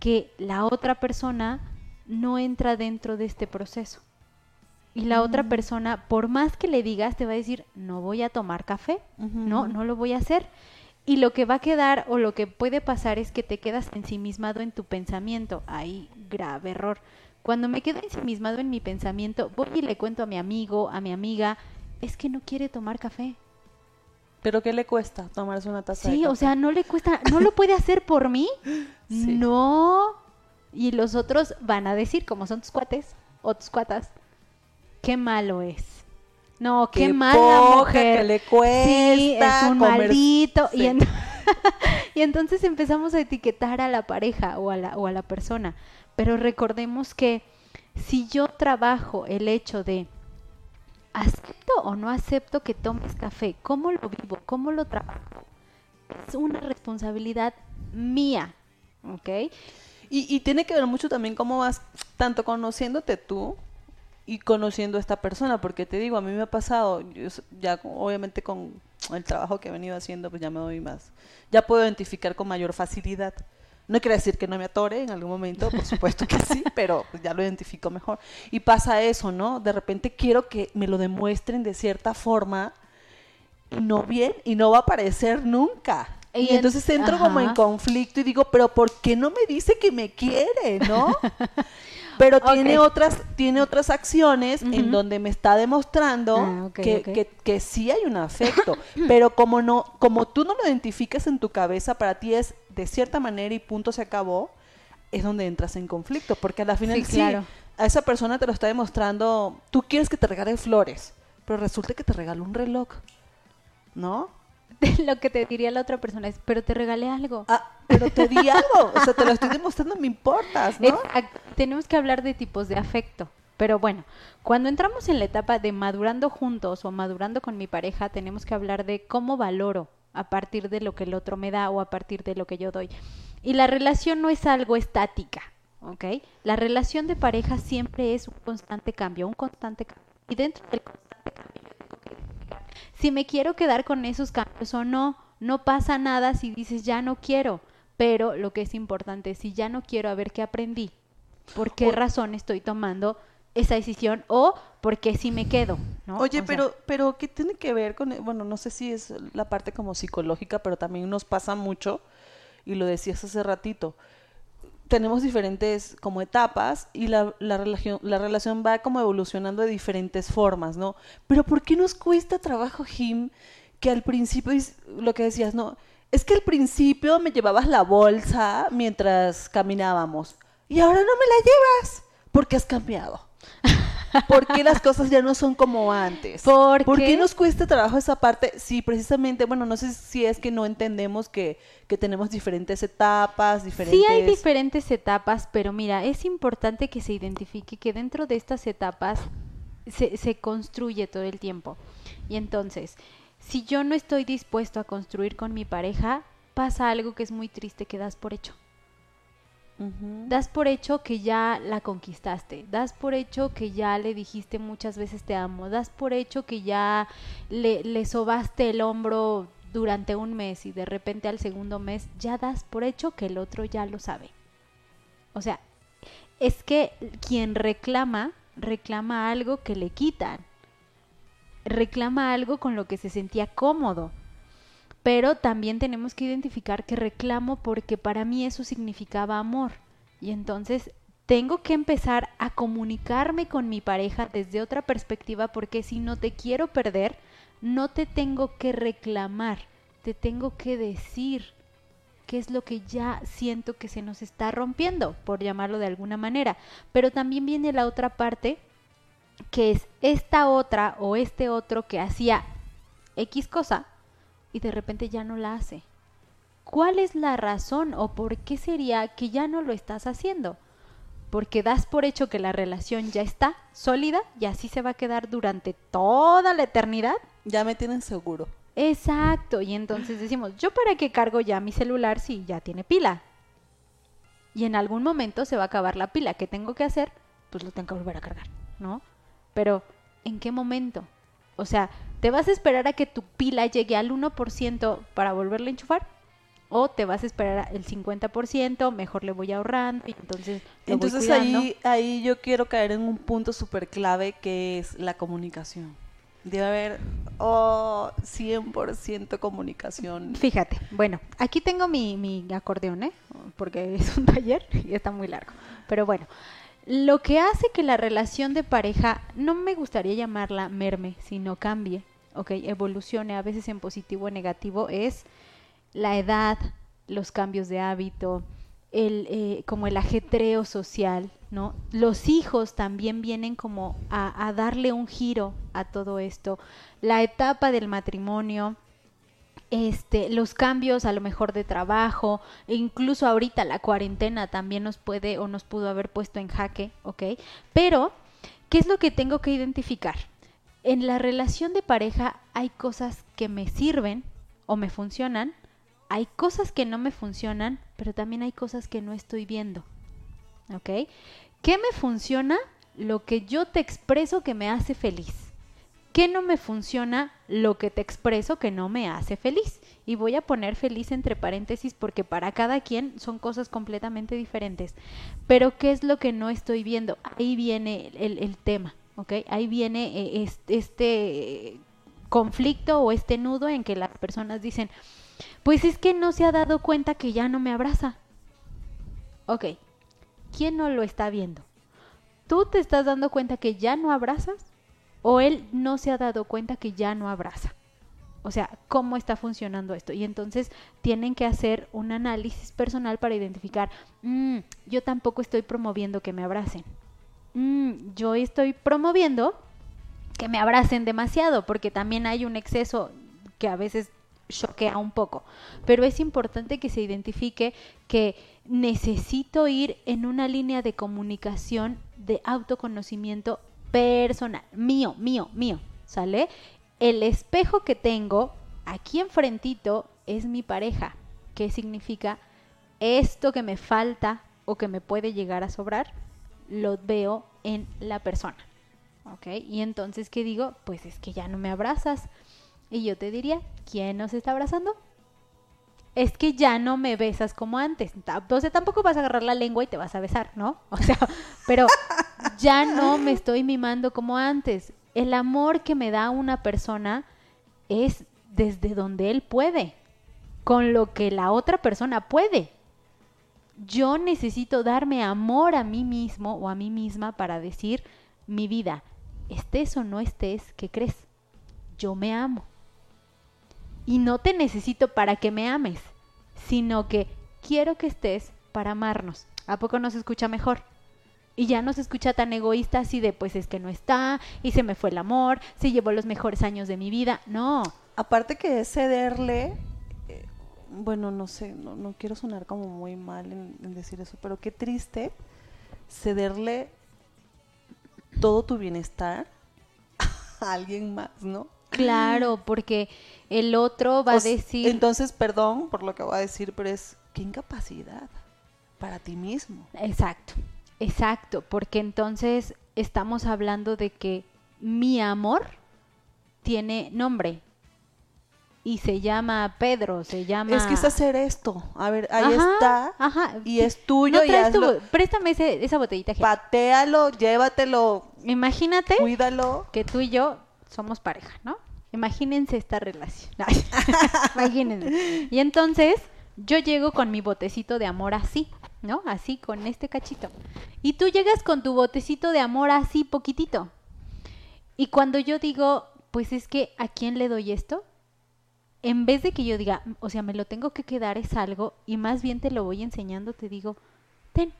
que la otra persona no entra dentro de este proceso. Y la otra mm. persona, por más que le digas, te va a decir, no voy a tomar café, no, no lo voy a hacer. Y lo que va a quedar o lo que puede pasar es que te quedas ensimismado en tu pensamiento. Ahí, grave error. Cuando me quedo ensimismado en mi pensamiento, voy y le cuento a mi amigo, a mi amiga, es que no quiere tomar café. ¿Pero qué le cuesta tomarse una taza sí, de café? o sea, no le cuesta, ¿no lo puede hacer por mí? No. Y los otros van a decir, como son tus cuates o tus cuatas, qué malo es. No, qué, mala mujer. Que le cuesta sí, es un maldito. Y, y entonces empezamos a etiquetar a la pareja o a la, o a la persona. Pero recordemos que si yo trabajo el hecho de acepto o no acepto que tomes café, cómo lo vivo, cómo lo trabajo, es una responsabilidad mía, ¿ok? Y, tiene que ver mucho también cómo vas tanto conociéndote tú y conociendo a esta persona, porque te digo, a mí me ha pasado, ya obviamente con el trabajo que he venido haciendo, pues ya me doy más, ya puedo identificar con mayor facilidad no quiere decir que no me atore en algún momento, por supuesto que sí, pero pues, ya lo identifico mejor. Y pasa eso, ¿no? De repente quiero que me lo demuestren de cierta forma y no bien y no va a aparecer nunca. Y, entonces entro como en conflicto y digo, pero ¿por qué no me dice que me quiere, no? pero tiene otras tiene otras acciones en donde me está demostrando ah, que, Que, que, sí hay un afecto pero como no como tú no lo identificas en tu cabeza para ti es de cierta manera y punto se acabó es donde entras en conflicto porque a la final sí, a esa persona te lo está demostrando tú quieres que te regale flores pero resulta que te regaló un reloj ¿no? lo que te diría la otra persona es, pero te regalé algo. Ah, pero te di algo. O sea, te lo estoy demostrando, me importas, ¿no? tenemos que hablar de tipos de afecto. Pero bueno, cuando entramos en la etapa de madurando juntos o madurando con mi pareja, tenemos que hablar de cómo valoro a partir de lo que el otro me da o a partir de lo que yo doy. Y la relación no es algo estática, ¿ok? La relación de pareja siempre es un constante cambio, un constante cambio. Y dentro del constante cambio si me quiero quedar con esos cambios o no. No pasa nada si dices ya no quiero, pero lo que es importante, si ya no quiero, a ver qué aprendí, por qué razón estoy tomando esa decisión o por qué si me quedo. ¿no? Oye, O sea, pero, pero ¿qué tiene que ver con, bueno, no sé si es la parte como psicológica, pero también nos pasa mucho, y lo decías hace ratito, tenemos diferentes como etapas y la, la, relación, la relación va como evolucionando de diferentes formas, ¿no? Pero ¿por qué nos cuesta trabajo, Jim, que al principio, es lo que decías, no, es que al principio me llevabas la bolsa mientras caminábamos y ahora no me la llevas porque has cambiado? ¿Por qué las cosas ya no son como antes? ¿Por ¿Por qué? qué nos cuesta trabajo esa parte? Sí, precisamente, bueno, no sé si es que no entendemos que, que tenemos diferentes etapas, diferentes... Sí hay diferentes etapas, pero mira, es importante que se identifique que dentro de estas etapas se, se construye todo el tiempo. Y entonces, si yo no estoy dispuesto a construir con mi pareja, pasa algo que es muy triste que das por hecho. Das por hecho que ya la conquistaste, das por hecho que ya le dijiste muchas veces te amo, das por hecho que ya le, le sobaste el hombro durante un mes y de repente al segundo mes ya das por hecho que el otro ya lo sabe. O sea, es que quien reclama, reclama algo que le quitan, reclama algo con lo que se sentía cómodo. Pero también tenemos que identificar que reclamo porque para mí eso significaba amor. Y entonces tengo que empezar a comunicarme con mi pareja desde otra perspectiva porque si no te quiero perder, no te tengo que reclamar, te tengo que decir qué es lo que ya siento que se nos está rompiendo, por llamarlo de alguna manera. Pero también viene la otra parte, que es esta otra o este otro que hacía X cosa y de repente ya no la hace. ¿Cuál es la razón o por qué sería que ya no lo estás haciendo? Porque das por hecho que la relación ya está sólida y así se va a quedar durante toda la eternidad. Ya me tienen seguro. Exacto, y entonces decimos, ¿yo para qué cargo ya mi celular si ya tiene pila? Y en algún momento se va a acabar la pila. ¿Qué tengo que hacer? Pues lo tengo que volver a cargar, ¿no? Pero, ¿en qué momento? O sea, ¿te vas a esperar a que tu pila llegue al 1% para volverla a enchufar? ¿O te vas a esperar el 50%, mejor le voy ahorrando y entonces lo Entonces ahí, ahí yo quiero caer en un punto súper clave que es la comunicación. Debe haber oh, 100% comunicación. Fíjate, bueno, aquí tengo mi, mi acordeón, ¿eh? Porque es un taller y está muy largo. Pero bueno, lo que hace que la relación de pareja, no me gustaría llamarla merme, sino cambie, ¿ok? Evolucione a veces en positivo o negativo, es la edad, los cambios de hábito, el, eh, como el ajetreo social, ¿no? Los hijos también vienen como a, a darle un giro a todo esto. La etapa del matrimonio, este, los cambios a lo mejor de trabajo, e incluso ahorita la cuarentena también nos puede o nos pudo haber puesto en jaque, ¿ok? Pero, ¿qué es lo que tengo que identificar? En la relación de pareja hay cosas que me sirven o me funcionan, hay cosas que no me funcionan, pero también hay cosas que no estoy viendo, ¿ok? ¿Qué me funciona? Lo que yo te expreso que me hace feliz. ¿Qué no me funciona? Lo que te expreso que no me hace feliz. Y voy a poner feliz entre paréntesis porque para cada quien son cosas completamente diferentes. Pero ¿qué es lo que no estoy viendo? Ahí viene el, tema, ¿ok? Ahí viene eh, es- este conflicto o este nudo en que las personas dicen, pues es que no se ha dado cuenta que ya no me abraza. Ok, ¿quién no lo está viendo? ¿Tú te estás dando cuenta que ya no abrazas? ¿O él no se ha dado cuenta que ya no abraza? O sea, ¿cómo está funcionando esto? Y entonces tienen que hacer un análisis personal para identificar, "Mm, yo tampoco estoy promoviendo que me abracen. Mm, yo estoy promoviendo que me abracen demasiado, porque también hay un exceso que a veces choquea un poco. Pero es importante que se identifique que necesito ir en una línea de comunicación de autoconocimiento personal, mío, mío, mío, ¿sale? El espejo que tengo aquí enfrentito es mi pareja. ¿Qué significa? Esto que me falta o que me puede llegar a sobrar, lo veo en la persona. ¿Ok? Y entonces, ¿qué digo? Pues es que ya no me abrazas. Y yo te diría, ¿quién nos está abrazando? Es que ya no me besas como antes. O tampoco vas a agarrar la lengua y te vas a besar, ¿no? O sea, pero ya no me estoy mimando como antes. El amor que me da una persona es desde donde él puede, con lo que la otra persona puede. Yo necesito darme amor a mí mismo o a mí misma para decir, mi vida, estés o no estés, ¿qué crees? Yo me amo. Y no te necesito para que me ames, sino que quiero que estés para amarnos. ¿A poco no se escucha mejor? Y ya no se escucha tan egoísta así de pues es que no está y se me fue el amor, se llevó los mejores años de mi vida. No. Aparte que es cederle, eh, bueno, no sé, no, no, quiero sonar como muy mal en decir eso, pero qué triste cederle todo tu bienestar a alguien más, ¿no? Claro, porque el otro va O a decir... Entonces, perdón por lo que voy a decir, pero es qué incapacidad para ti mismo. Exacto, exacto, porque entonces estamos hablando de que mi amor tiene nombre y se llama Pedro, se llama... Es que es hacer esto. A ver, ahí Ajá, está. Ajá. Y es tuyo No y tu hazlo. bo- Préstame ese- esa botellita. Gel. Patealo, llévatelo, Imagínate cuídalo. que tú y yo somos pareja, ¿no? Imagínense esta relación. Imagínense. Y entonces yo llego con mi botecito de amor así, ¿no? Así, con este cachito. Y tú llegas con tu botecito de amor así, poquitito. Y cuando yo digo, pues es que, ¿a quién le doy esto? En vez de que yo diga, o sea, me lo tengo que quedar es algo, y más bien te lo voy enseñando, te digo, ten,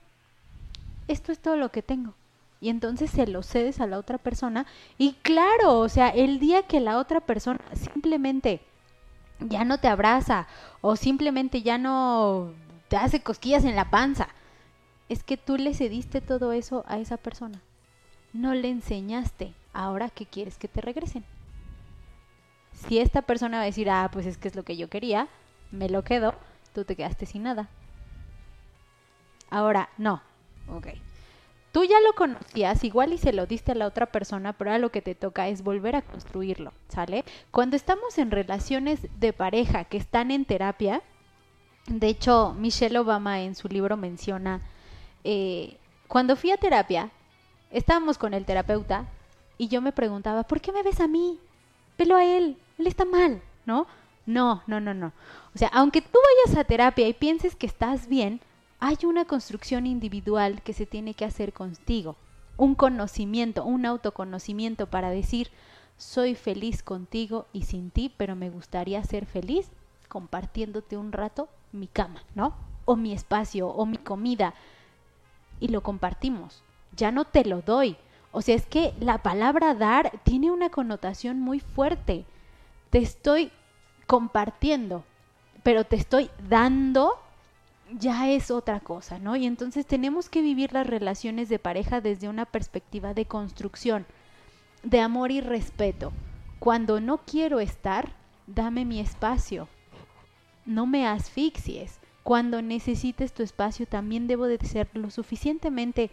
esto es todo lo que tengo. Y entonces se lo cedes a la otra persona. Y claro, o sea, el día que la otra persona simplemente ya no te abraza o simplemente ya no te hace cosquillas en la panza, es que tú le cediste todo eso a esa persona. No le enseñaste. Ahora, ¿qué quieres que te regresen? Si esta persona va a decir, ah, pues es que es lo que yo quería, me lo quedo, tú te quedaste sin nada. Ahora, no. Ok. Tú ya lo conocías, igual y se lo diste a la otra persona, pero ahora lo que te toca es volver a construirlo, ¿sale? Cuando estamos en relaciones de pareja que están en terapia, de hecho, Michelle Obama en su libro menciona, eh, cuando fui a terapia, estábamos con el terapeuta y yo me preguntaba, ¿por qué me ves a mí? Velo a él, él está mal, ¿no? No, no, no, no. O sea, aunque tú vayas a terapia y pienses que estás bien, hay una construcción individual que se tiene que hacer contigo. Un conocimiento, un autoconocimiento para decir, soy feliz contigo y sin ti, pero me gustaría ser feliz compartiéndote un rato mi cama, ¿no? O mi espacio, o mi comida. Y lo compartimos. Ya no te lo doy. O sea, es que la palabra dar tiene una connotación muy fuerte. Te estoy compartiendo, pero te estoy dando ya es otra cosa, ¿no? Y entonces tenemos que vivir las relaciones de pareja desde una perspectiva de construcción, de amor y respeto. Cuando no quiero estar, dame mi espacio. No me asfixies. Cuando necesites tu espacio, también debo de ser lo suficientemente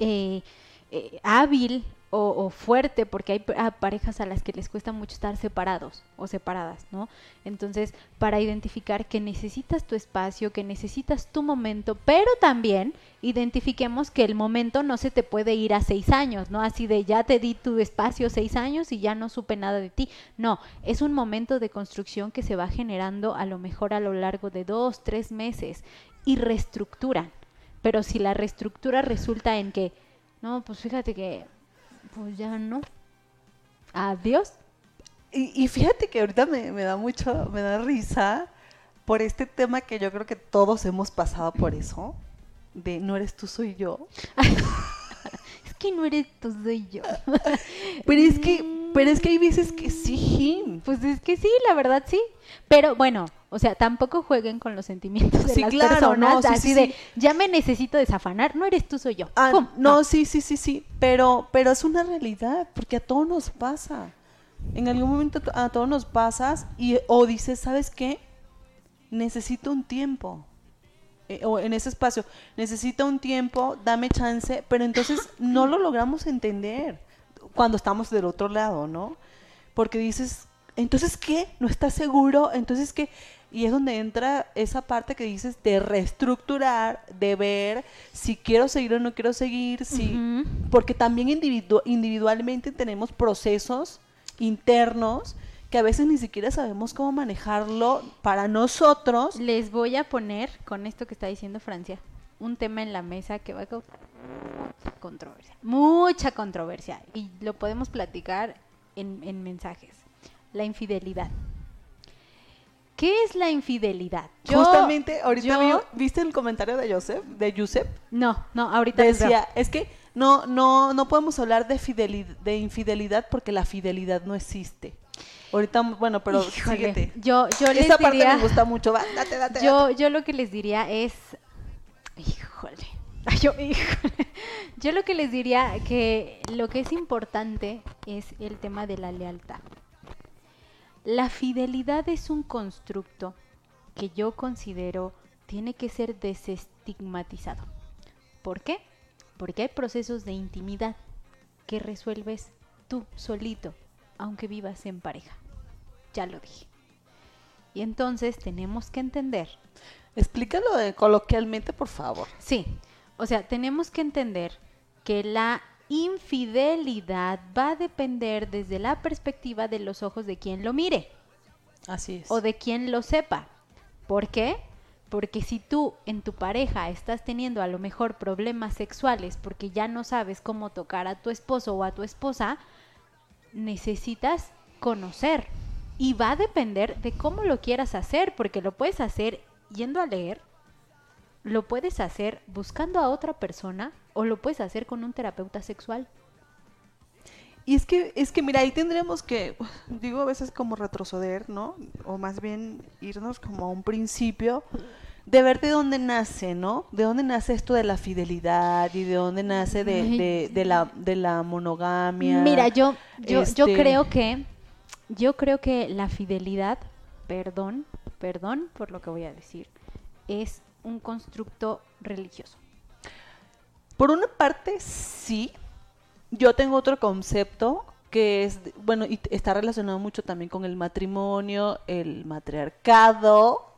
eh, eh, hábil o, fuerte, porque hay pa- parejas a las que les cuesta mucho estar separados o separadas, ¿no? Entonces, para identificar que necesitas tu espacio, que necesitas tu momento, pero también identifiquemos que el momento no se te puede ir a seis años, ¿no? Así de ya te di tu espacio seis años y ya no supe nada de ti. No, es un momento de construcción que se va generando a lo mejor a lo largo de dos, tres meses y reestructuran. Pero si la reestructura resulta en que, no, pues fíjate que, pues ya no. Adiós. Y, y fíjate que ahorita me, me da mucho, me da risa por este tema que yo creo que todos hemos pasado por eso, de no eres tú, soy yo. Es que no eres tú, soy yo. Pero es que, pero es que hay veces que sí. Pues es que sí, la verdad sí. Pero bueno, o sea, tampoco jueguen con los sentimientos de Sí, las claro, personas no, sí, así sí, de ya me necesito desafanar, no eres tú, soy yo. Ah, ¡Pum! no, sí, sí, sí, sí, pero, pero es una realidad, porque a todos nos pasa. En algún momento a todos nos pasas y o dices, ¿sabes qué? Necesito un tiempo. Eh, o en ese espacio, necesito un tiempo, dame chance, pero entonces no lo logramos entender cuando estamos del otro lado, ¿no? Porque dices, Entonces, ¿qué? ¿No estás seguro? Entonces, ¿qué? Y es donde entra esa parte que dices de reestructurar, de ver si quiero seguir o no quiero seguir, si, porque también individu- individualmente tenemos procesos internos que a veces ni siquiera sabemos cómo manejarlo para nosotros. Les voy a poner, con esto que está diciendo Francia, un tema en la mesa que va a causar mucha controversia. Mucha controversia. Y lo podemos platicar en, en mensajes. La infidelidad. ¿Qué es la infidelidad? Yo- Justamente, ahorita yo- vi- viste el comentario de Joseph, de Joseph, No, no, ahorita decía, es que no, no, no podemos hablar de fidelidad, de infidelidad porque la fidelidad no existe. Ahorita, bueno, pero Híjole, síguete. Yo, yo les parte diría... me gusta mucho, va, date, date, Yo, date. yo lo que les diría es, híjole, yo, híjole. yo lo que les diría que lo que es importante es el tema de la lealtad. La fidelidad es un constructo que yo considero tiene que ser desestigmatizado. ¿Por qué? Porque hay procesos de intimidad que resuelves tú solito, aunque vivas en pareja. Ya lo dije. Y entonces tenemos que entender Explícalo de- coloquialmente, por favor. Sí, o sea, tenemos que entender que la infidelidad va a depender desde la perspectiva de los ojos de quien lo mire Así es. o de quien lo sepa. ¿Por qué? Porque si tú en tu pareja estás teniendo a lo mejor problemas sexuales porque ya no sabes cómo tocar a tu esposo o a tu esposa, necesitas conocer. Y va a depender de cómo lo quieras hacer, porque lo puedes hacer yendo a leer, lo puedes hacer buscando a otra persona o lo puedes hacer con un terapeuta sexual. Y es que, es que mira, ahí tendríamos que, digo a veces como retroceder, ¿no? O más bien irnos como a un principio de ver de dónde nace, ¿no? De dónde nace esto de la fidelidad y de dónde nace de, de la, de la monogamia. Mira, yo, yo, yo este- creo que, yo creo que la fidelidad, perdón, perdón por lo que voy a decir, es un constructo religioso. Por una parte, sí. Yo tengo otro concepto que es, bueno, y está relacionado mucho también con el matrimonio, el matriarcado.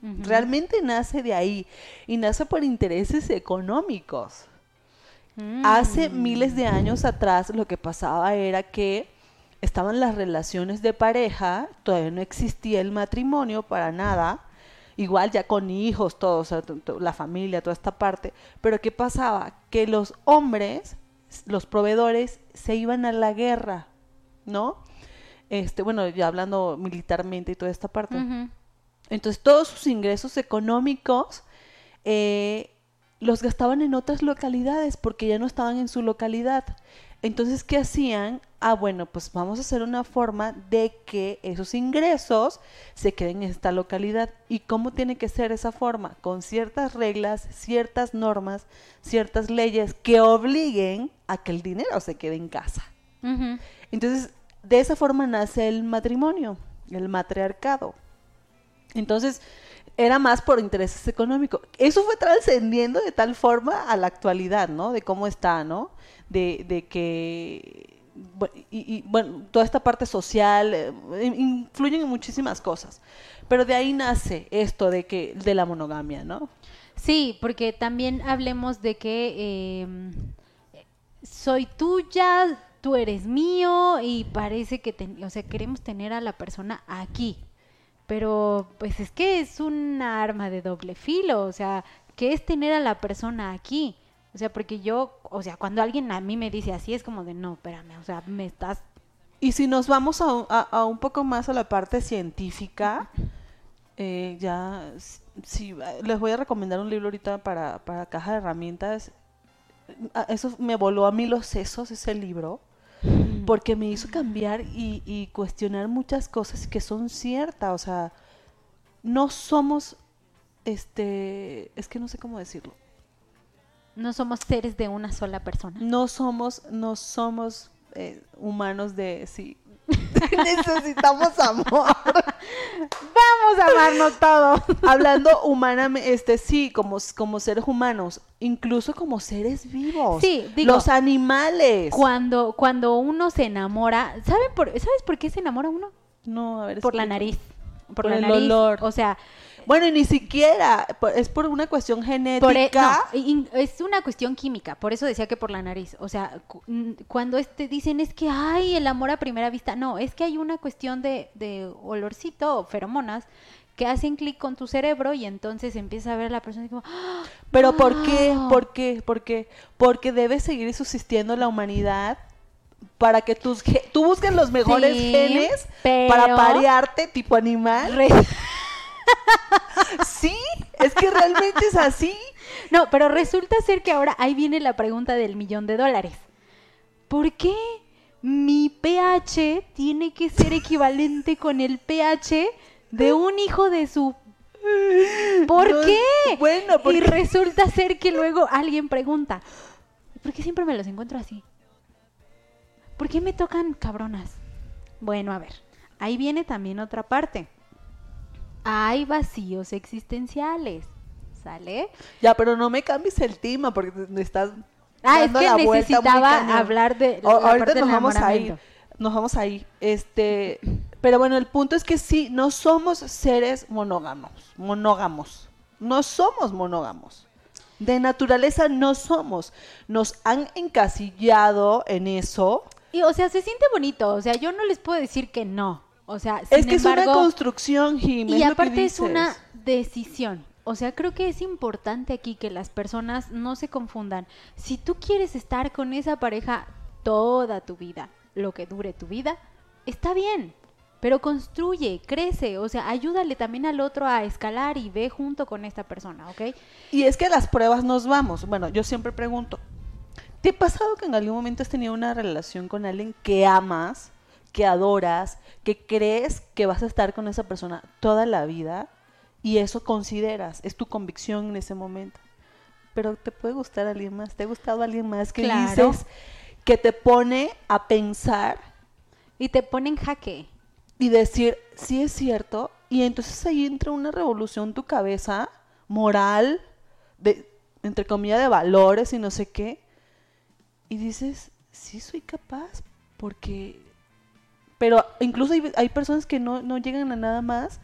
Realmente nace de ahí y nace por intereses económicos. Mm. Hace miles de años atrás lo que pasaba era que estaban las relaciones de pareja, todavía no existía el matrimonio para nada, igual ya con hijos, todos, o sea, la familia, toda esta parte, pero ¿qué pasaba? Que los hombres, los proveedores, se iban a la guerra, ¿no? Este, bueno, ya hablando militarmente y toda esta parte. Entonces todos sus ingresos económicos eh, los gastaban en otras localidades porque ya no estaban en su localidad. Entonces, ¿qué hacían? Ah, bueno, pues vamos a hacer una forma de que esos ingresos se queden en esta localidad. ¿Y cómo tiene que ser esa forma? Con ciertas reglas, ciertas normas, ciertas leyes que obliguen a que el dinero se quede en casa. Entonces, de esa forma nace el matrimonio, el matriarcado. Entonces, era más por intereses económicos. Eso fue trascendiendo de tal forma a la actualidad, ¿no? De cómo está, ¿no? De, de que, y, y, bueno, toda esta parte social, eh, in- influyen en muchísimas cosas. Pero de ahí nace esto de que, de la monogamia, ¿no? Sí, porque también hablemos de que em, soy tuya, tú eres mío y parece que, ten- o sea, queremos tener a la persona aquí. Pero pues es que es un arma de doble filo, o sea, ¿qué es tener a la persona aquí? O sea, porque yo, o sea, cuando alguien a mí me dice así es como de, no, espérame, o sea, me estás... Y si nos vamos a, un- a- a un poco más a la parte científica, eh, ya, sí, eh, les voy a recomendar un libro ahorita para, para caja de herramientas. Ah, Eso me voló a mí los sesos, ese libro, porque me hizo cambiar y, y cuestionar muchas cosas que son ciertas. O sea, no somos, este, es que no sé cómo decirlo. No somos seres de una sola persona. No somos, no somos eh, humanos de, sí. Necesitamos amor. Vamos a amarnos todos. Hablando humanamente, este sí, como, como seres humanos, incluso como seres vivos. Sí, digo, Los animales. Cuando, cuando uno se enamora, ¿saben por, ¿sabes por qué se enamora uno? No, a ver. Por la nariz. Por, Por la el nariz. olor. O sea, Bueno, y ni siquiera, es por una cuestión genética. por e- no, es una cuestión química, por eso decía que por la nariz. O sea, cu- cuando este dicen es que hay el amor a primera vista, no, es que hay una cuestión de, de olorcito o feromonas que hacen clic con tu cerebro y entonces empieza a ver a la persona y como, ¡Ah! Pero ¿por qué? ¿Por qué? ¿Por qué? Porque debe seguir subsistiendo la humanidad para que tus tú busques los mejores Sí, genes pero- para parearte tipo animal. Re- Sí, es que realmente es así. No, pero resulta ser que ahora ahí viene la pregunta del millón de dólares. ¿Por qué mi pH tiene que ser equivalente con el pH de un hijo de su... ¿Por No, qué? bueno, Y resulta ser que luego alguien pregunta, ¿por qué siempre me los encuentro así? ¿Por qué me tocan cabronas? Bueno, a ver, ahí viene también otra parte. Hay vacíos existenciales, ¿sale? Ya, pero no me cambies el tema porque me estás Ah, es dando que la necesitaba hablar de O- ahorita parte nos vamos ahí. enamoramiento. Nos vamos ahí. Este, pero bueno, el punto es que sí, no somos seres monógamos, monógamos. No somos monógamos. De naturaleza no somos. Nos han encasillado en eso. Y, o sea, se siente bonito. O sea, yo no les puedo decir que no. O sea, es sin que es una embargo, construcción, Jim. Y es aparte es una decisión. O sea, creo que es importante aquí que las personas no se confundan. Si tú quieres estar con esa pareja toda tu vida, lo que dure tu vida, está bien. Pero construye, crece, o sea, ayúdale también al otro a escalar y ve junto con esta persona, ¿ok? Y es que a las pruebas nos vamos. Bueno, yo siempre pregunto, ¿te ha pasado que en algún momento has tenido una relación con alguien que amas, que adoras, que crees que vas a estar con esa persona toda la vida? Y eso consideras, es tu convicción en ese momento. Pero te puede gustar alguien más, te ha gustado alguien más que Claro. dices que te pone a pensar Y te pone en jaque. y decir, sí es cierto, y entonces ahí entra una revolución en tu cabeza moral, de, entre comillas, de valores y no sé qué, y dices, sí soy capaz, porque... Pero incluso hay, hay personas que no, no llegan a nada más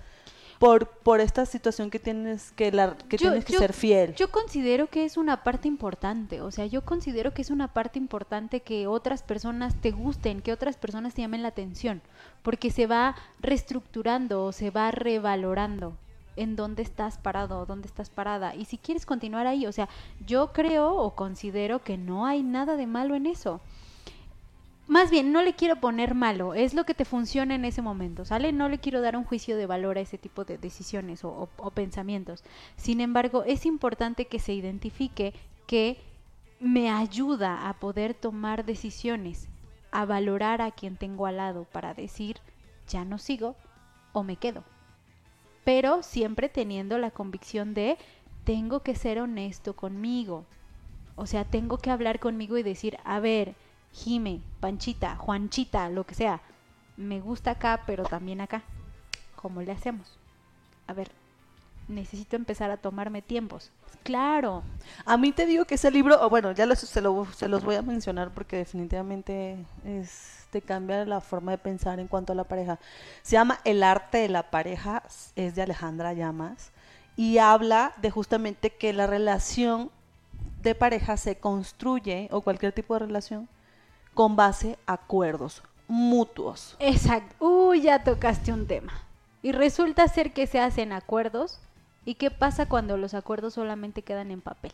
por, por esta situación que tienes que, la, que, Yo- tienes que yo- ser fiel. Yo considero que es una parte importante, o sea, yo considero que es una parte importante que otras personas te gusten, que otras personas te llamen la atención, porque se va reestructurando o se va revalorando en dónde estás parado, dónde estás parada. Y si quieres continuar ahí, o sea, yo creo o considero que no hay nada de malo en eso. Más bien, no le quiero poner malo, es lo que te funciona en ese momento, ¿sale? No le quiero dar un juicio de valor a ese tipo de decisiones o, o- pensamientos. Sin embargo, es importante que se identifique que me ayuda a poder tomar decisiones, a valorar a quien tengo al lado para decir, ya no sigo o me quedo. Pero siempre teniendo la convicción de, tengo que ser honesto conmigo. O sea, tengo que hablar conmigo y decir, a ver, Jime, Panchita, Juanchita, lo que sea, me gusta acá, pero también acá. ¿Cómo le hacemos? A ver, necesito empezar a tomarme tiempos. Claro, A mí te digo que ese libro, bueno, ya se, lo- los voy a mencionar porque definitivamente es, te cambia la forma de pensar en cuanto a la pareja. Se llama El arte de la pareja, es de Alejandra Llamas, y habla de justamente que la relación de pareja se construye, o cualquier tipo de relación, con base a acuerdos mutuos. exacto. Uy, ya tocaste un tema. Y resulta ser que se hacen acuerdos. ¿Y qué pasa cuando los acuerdos solamente quedan en papel?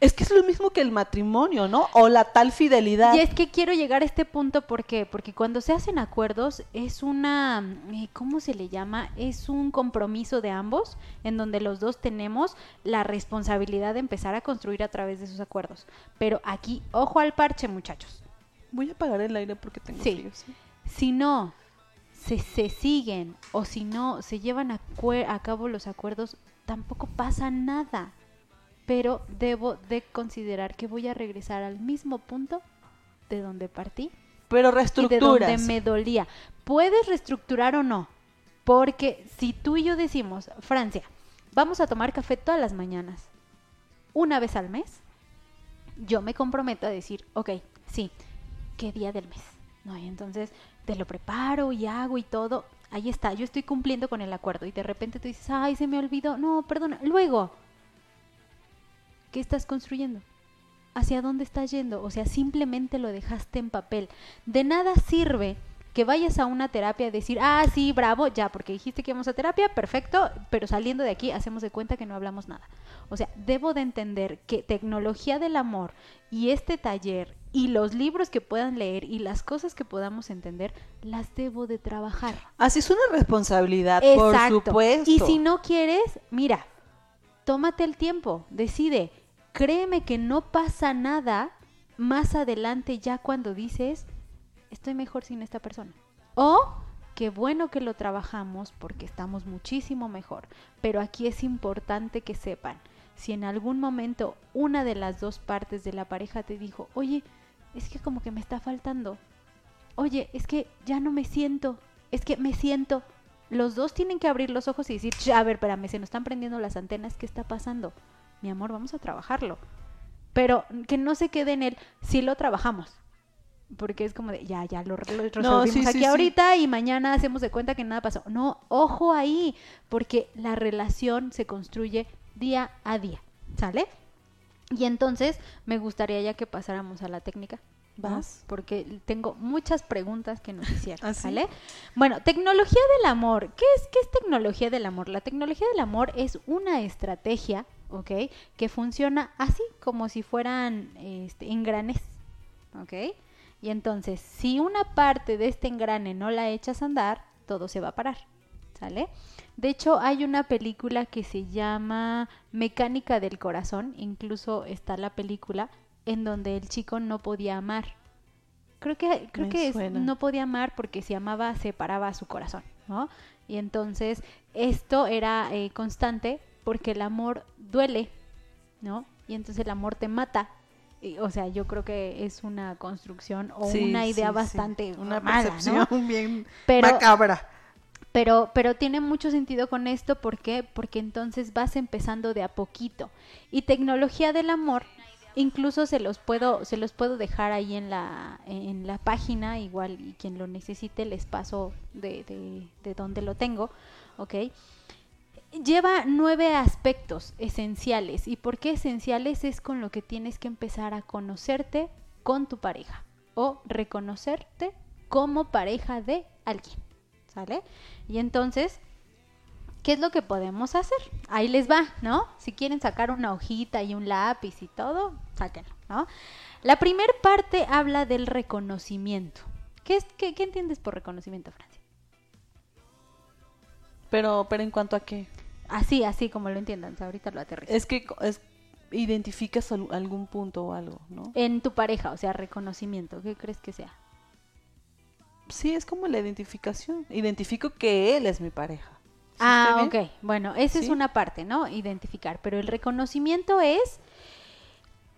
Es que es lo mismo que el matrimonio, ¿no? O la tal fidelidad. Y es que quiero llegar a este punto, ¿por qué? Porque cuando se hacen acuerdos es una, eh, ¿cómo se le llama? Es un compromiso de ambos en donde los dos tenemos la responsabilidad de empezar a construir a través de esos acuerdos. Pero aquí, ojo al parche, muchachos. Voy a apagar el aire porque tengo Sí. frío. ¿sí? Si no se, se siguen o si no se llevan a cabo los acuerdos, tampoco pasa nada. Pero debo de considerar que voy a regresar al mismo punto de donde partí Pero y de reestructuras. donde me dolía. Puedes reestructurar o no, porque si tú y yo decimos, Francia, vamos a tomar café todas las mañanas, una vez al mes, yo me comprometo a decir, ok, sí, ¿qué día del mes? No, y entonces te lo preparo y hago y todo. Ahí está, yo estoy cumpliendo con el acuerdo. Y de repente tú dices, ay, se me olvidó. No, perdona. Luego, ¿qué estás construyendo? ¿Hacia dónde estás yendo? O sea, simplemente lo dejaste en papel. De nada sirve que vayas a una terapia y decir, ah, sí, bravo, ya, porque dijiste que íbamos a terapia, perfecto, pero saliendo de aquí hacemos de cuenta que no hablamos nada. O sea, debo de entender que tecnología del amor y este taller y los libros que puedan leer y las cosas que podamos entender, las debo de trabajar. Así es una responsabilidad, por supuesto. Y si no quieres, mira, tómate el tiempo, decide. Créeme que no pasa nada más adelante ya cuando dices, estoy mejor sin esta persona. O qué bueno que lo trabajamos porque estamos muchísimo mejor. Pero aquí es importante que sepan, si en algún momento una de las dos partes de la pareja te dijo, oye, es que como que me está faltando. Oye, es que ya no me siento. Es que me siento. Los dos tienen que abrir los ojos y decir, a ver, espérame, se nos están prendiendo las antenas, ¿qué está pasando? Mi amor, vamos a trabajarlo. Pero que no se quede en el, si lo trabajamos porque es como de, ya, ya lo, resolvimos aquí ahorita y mañana hacemos de cuenta que nada pasó. No, ojo ahí, porque la relación se construye día a día, ¿sale? Y entonces me gustaría ya que pasáramos a la técnica. ¿Vas? Porque tengo muchas preguntas que nos hicieron, ¿Ah, ¿sale? Bueno, tecnología del amor. ¿Qué es, ¿Qué es tecnología del amor? La tecnología del amor es una estrategia, ¿ok? Que funciona así, como si fueran este, engranes, ¿ok? Y entonces, si una parte de este engrane no la echas a andar, todo se va a parar. ¿Sale? De hecho, hay una película que se llama Mecánica del Corazón, incluso está la película en donde el chico no podía amar. Creo que, creo que no podía amar porque si amaba separaba su corazón, ¿no? Y entonces esto era eh, constante porque el amor duele, ¿no? Y entonces el amor te mata o sea, yo creo que es una construcción o una idea bastante una percepción bien macabra. Pero, pero tiene mucho sentido con esto, ¿por qué? Porque entonces vas empezando de a poquito. Y tecnología del amor, incluso se los puedo, se los puedo dejar ahí en la, en la página, igual y quien lo necesite les paso de, de, de donde lo tengo, ¿ok? Lleva nueve aspectos esenciales. ¿Y por qué esenciales? Es con lo que tienes que empezar a conocerte con tu pareja o reconocerte como pareja de alguien. ¿Sale? Y entonces, ¿qué es lo que podemos hacer? Ahí les va, ¿no? Si quieren sacar una hojita y un lápiz y todo, sáquenlo, ¿no? La primera parte habla del reconocimiento. ¿Qué, es, qué, qué entiendes por reconocimiento, Francia? Pero, pero en cuanto a qué? Así, así como lo entiendan, ahorita lo aterrizo. Es que es, identificas algún punto o algo, ¿no? En tu pareja, o sea, reconocimiento, ¿qué crees que sea? Sí, es como la identificación. Identifico que él es mi pareja. ah, ok. Bueno, esa es una parte, ¿no? Identificar. Pero el reconocimiento es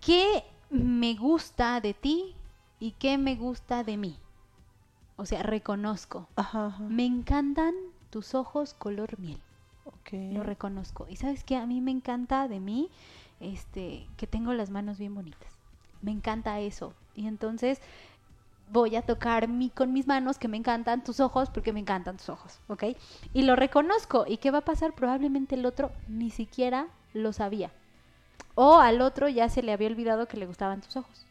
qué me gusta de ti y qué me gusta de mí. O sea, reconozco. Ajá, Me encantan tus ojos color miel. Lo reconozco. Y sabes que a mí me encanta de mí este que tengo las manos bien bonitas. Me encanta eso. Y entonces voy a tocar mi, con mis manos que me encantan tus ojos porque me encantan tus ojos, ¿ok? Y lo reconozco. ¿Y qué va a pasar? Probablemente el otro ni siquiera lo sabía. O al otro ya se le había olvidado que le gustaban tus ojos.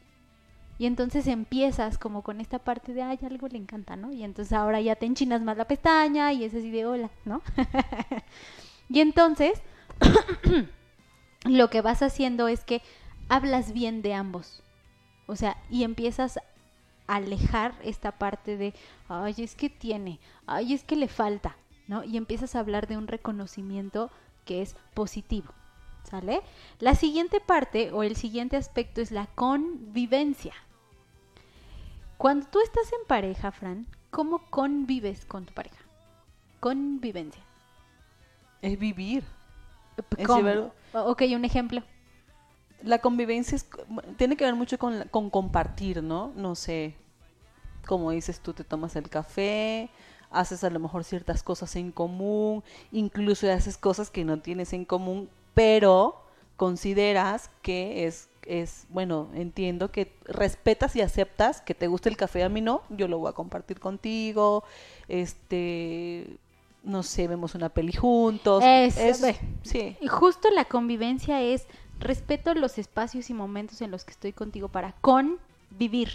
Y entonces empiezas como con esta parte de, ay, algo le encanta, ¿no? Y entonces ahora ya te enchinas más la pestaña y es así de hola, ¿no? y entonces lo que vas haciendo es que hablas bien de ambos. O sea, y empiezas a alejar esta parte de, ay, es que tiene, ay, es que le falta, ¿no? Y empiezas a hablar de un reconocimiento que es positivo. ¿Sale? La siguiente parte o el siguiente aspecto es la convivencia. Cuando tú estás en pareja, Fran, ¿cómo convives con tu pareja? Convivencia. Es vivir. ¿Cómo? ok, un ejemplo. La convivencia tiene que ver mucho con, con compartir, ¿no? No sé, como dices tú, te tomas el café, haces a lo mejor ciertas cosas en común, incluso haces cosas que no tienes en común, pero consideras que es es, bueno, entiendo que respetas y aceptas que te guste el café, a mí no, yo lo voy a compartir contigo, este, no sé, vemos una peli juntos. Eso, es- ve. sí. Y justo la convivencia es respeto los espacios y momentos en los que estoy contigo para convivir,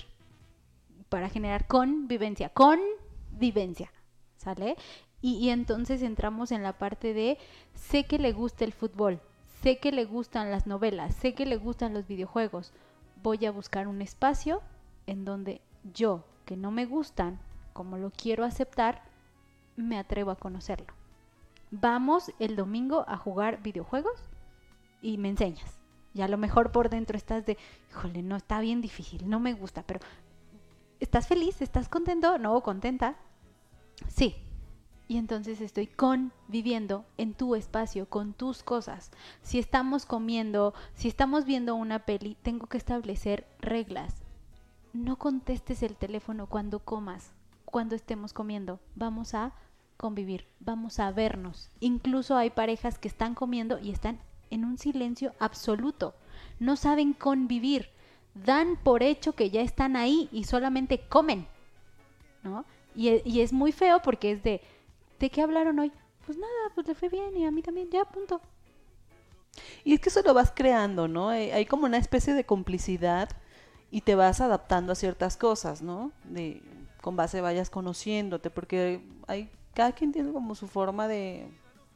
para generar convivencia, convivencia, ¿sale? Y, y entonces entramos en la parte de sé que le gusta el fútbol, sé que le gustan las novelas, sé que le gustan los videojuegos, voy a buscar un espacio en donde yo, que no me gustan, como lo quiero aceptar, me atrevo a conocerlo. Vamos el domingo a jugar videojuegos y me enseñas. Y a lo mejor por dentro estás de, híjole, no, está bien difícil, no me gusta, pero ¿estás feliz? ¿Estás contento? ¿No? ¿Contenta? Sí. Y entonces estoy conviviendo en tu espacio, con tus cosas. Si estamos comiendo, si estamos viendo una peli, tengo que establecer reglas. No contestes el teléfono cuando comas, cuando estemos comiendo. Vamos a convivir, vamos a vernos. Incluso hay parejas que están comiendo y están en un silencio absoluto. No saben convivir. Dan por hecho que ya están ahí y solamente comen. ¿No? Y, e- y es muy feo porque es de, ¿de qué hablaron hoy? Pues nada, pues le fue bien y a mí también, ya, punto. Y es que eso lo vas creando, ¿no? Hay como una especie de complicidad y te vas adaptando a ciertas cosas, ¿no? De, con base vayas conociéndote, porque hay, cada quien tiene como su forma de,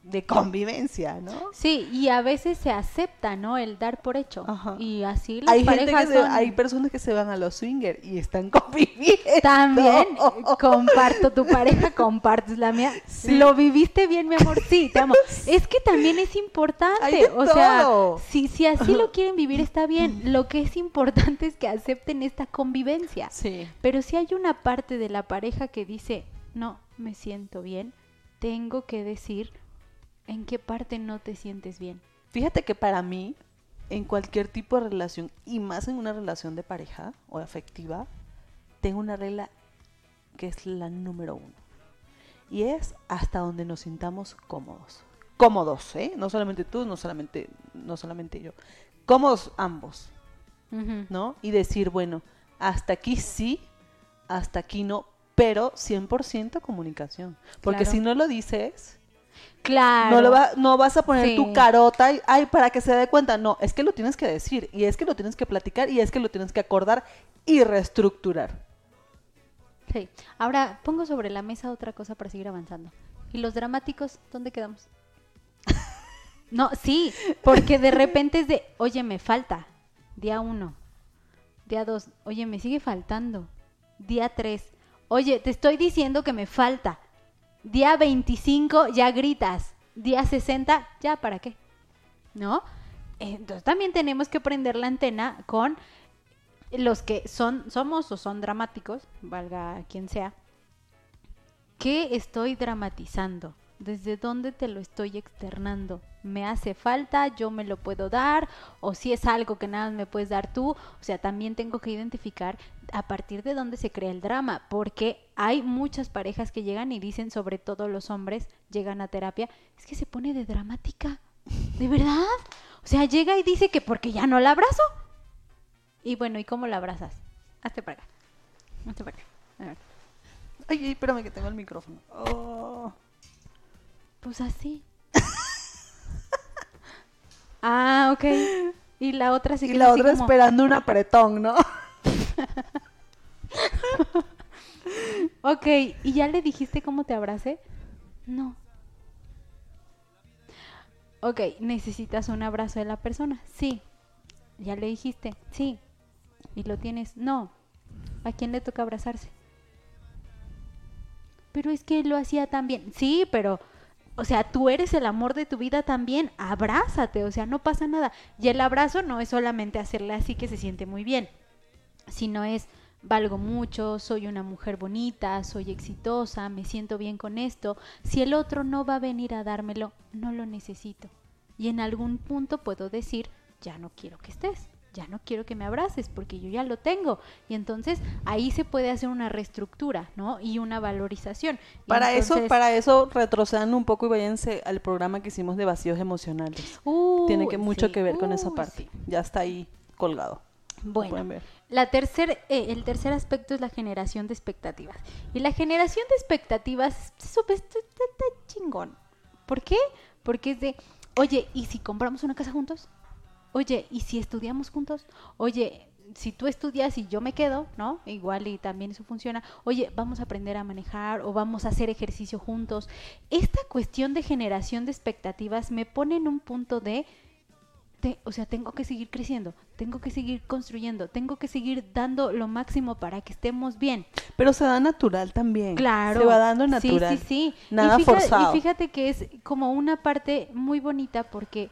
de convivencia, ¿no? Sí, y a veces se acepta, ¿no? El dar por hecho. Ajá. Y así las Hay gente que se- hay personas que se van a los swinger y están conviviendo. También comparto tu pareja, compartes la mía. Sí. ¿Lo viviste bien, mi amor? Sí, te amo. Es que también es importante. O sea, si, si así lo quieren vivir, está bien. Lo que es importante es que acepten esta convivencia. Sí. Pero si hay una parte de la pareja que dice, no, me siento bien, tengo que decir en qué parte no te sientes bien. Fíjate que para mí, en cualquier tipo de relación, y más en una relación de pareja o afectiva, tengo una regla que es la número uno. Y es hasta donde nos sintamos cómodos. Cómodos, ¿eh? No solamente tú, no solamente, no solamente yo. Cómodos ambos. ¿no? Y decir, bueno, hasta aquí sí, hasta aquí no, pero 100% comunicación. Porque Claro. si no lo dices, Claro. no, lo va- no vas a poner Sí. tu carota y, ay, para que se dé cuenta. No, es que lo tienes que decir, y es que lo tienes que platicar, y es que lo tienes que acordar y reestructurar. Sí. Ahora pongo sobre la mesa otra cosa para seguir avanzando. ¿Y los dramáticos dónde quedamos? No, sí, porque de repente es de, oye, me falta. Día uno. Día dos, oye, me sigue faltando. Día tres, oye, te estoy diciendo que me falta. Día 25 ya gritas. Día 60, ya para qué. ¿No? Entonces también tenemos que prender la antena con los que son, somos o son dramáticos, valga quien sea, ¿qué estoy dramatizando? ¿Desde dónde te lo estoy externando? ¿Me hace falta? ¿Yo me lo puedo dar? ¿O si es algo que nada me puedes dar tú? O sea, también tengo que identificar a partir de dónde se crea el drama, porque hay muchas parejas que llegan y dicen, sobre todo los hombres, llegan a terapia, es que se pone de dramática. ¿De verdad? O sea, llega y dice que porque ya no la abrazo. Y bueno, ¿y cómo la abrazas? Hazte para acá. Hazte para acá. A ver. Ay, espérame que tengo el micrófono. Oh. Pues así. ah, ok. Y la otra se Y la otra como- esperando un apretón, ¿no? Ok, ¿y ya le dijiste cómo te abracé? No. Ok, ¿necesitas un abrazo de la persona? Sí. ¿Ya le dijiste? Sí. ¿Y lo tienes? No. ¿A quién le toca abrazarse? Pero es que lo hacía también. Sí, pero, o sea, tú eres el amor de tu vida también. Abrázate, o sea, no pasa nada. Y el abrazo no es solamente hacerle así que se siente muy bien, sino es valgo mucho, soy una mujer bonita, soy exitosa, me siento bien con esto. Si el otro no va a venir a dármelo, no lo necesito. Y en algún punto puedo decir, ya no quiero que estés, ya no quiero que me abraces porque yo ya lo tengo. Y entonces ahí se puede hacer una reestructura, ¿no? Y una valorización. Y Para eso, para eso retrocedan un poco y váyanse al programa que hicimos de vacíos emocionales. Uh, Tiene que mucho sí, que ver con esa uh, parte. sí. Ya está ahí colgado. Bueno, pueden ver. La tercer, eh, el tercer aspecto es la generación de expectativas. Y la generación de expectativas, está chingón. ¿Por qué? Porque es de, oye, ¿y si compramos una casa juntos? Oye, ¿y si estudiamos juntos? Oye, si tú estudias y yo me quedo, ¿no? Igual y también eso funciona. Oye, vamos a aprender a manejar o vamos a hacer ejercicio juntos. Esta cuestión de generación de expectativas me pone en un punto de te- o sea, tengo que seguir creciendo, tengo que seguir construyendo, tengo que seguir dando lo máximo para que estemos bien. Pero se da natural también. Claro. Se va dando Sí, natural. Sí, sí, Nada y fíjate, forzado. Y fíjate que es como una parte muy bonita porque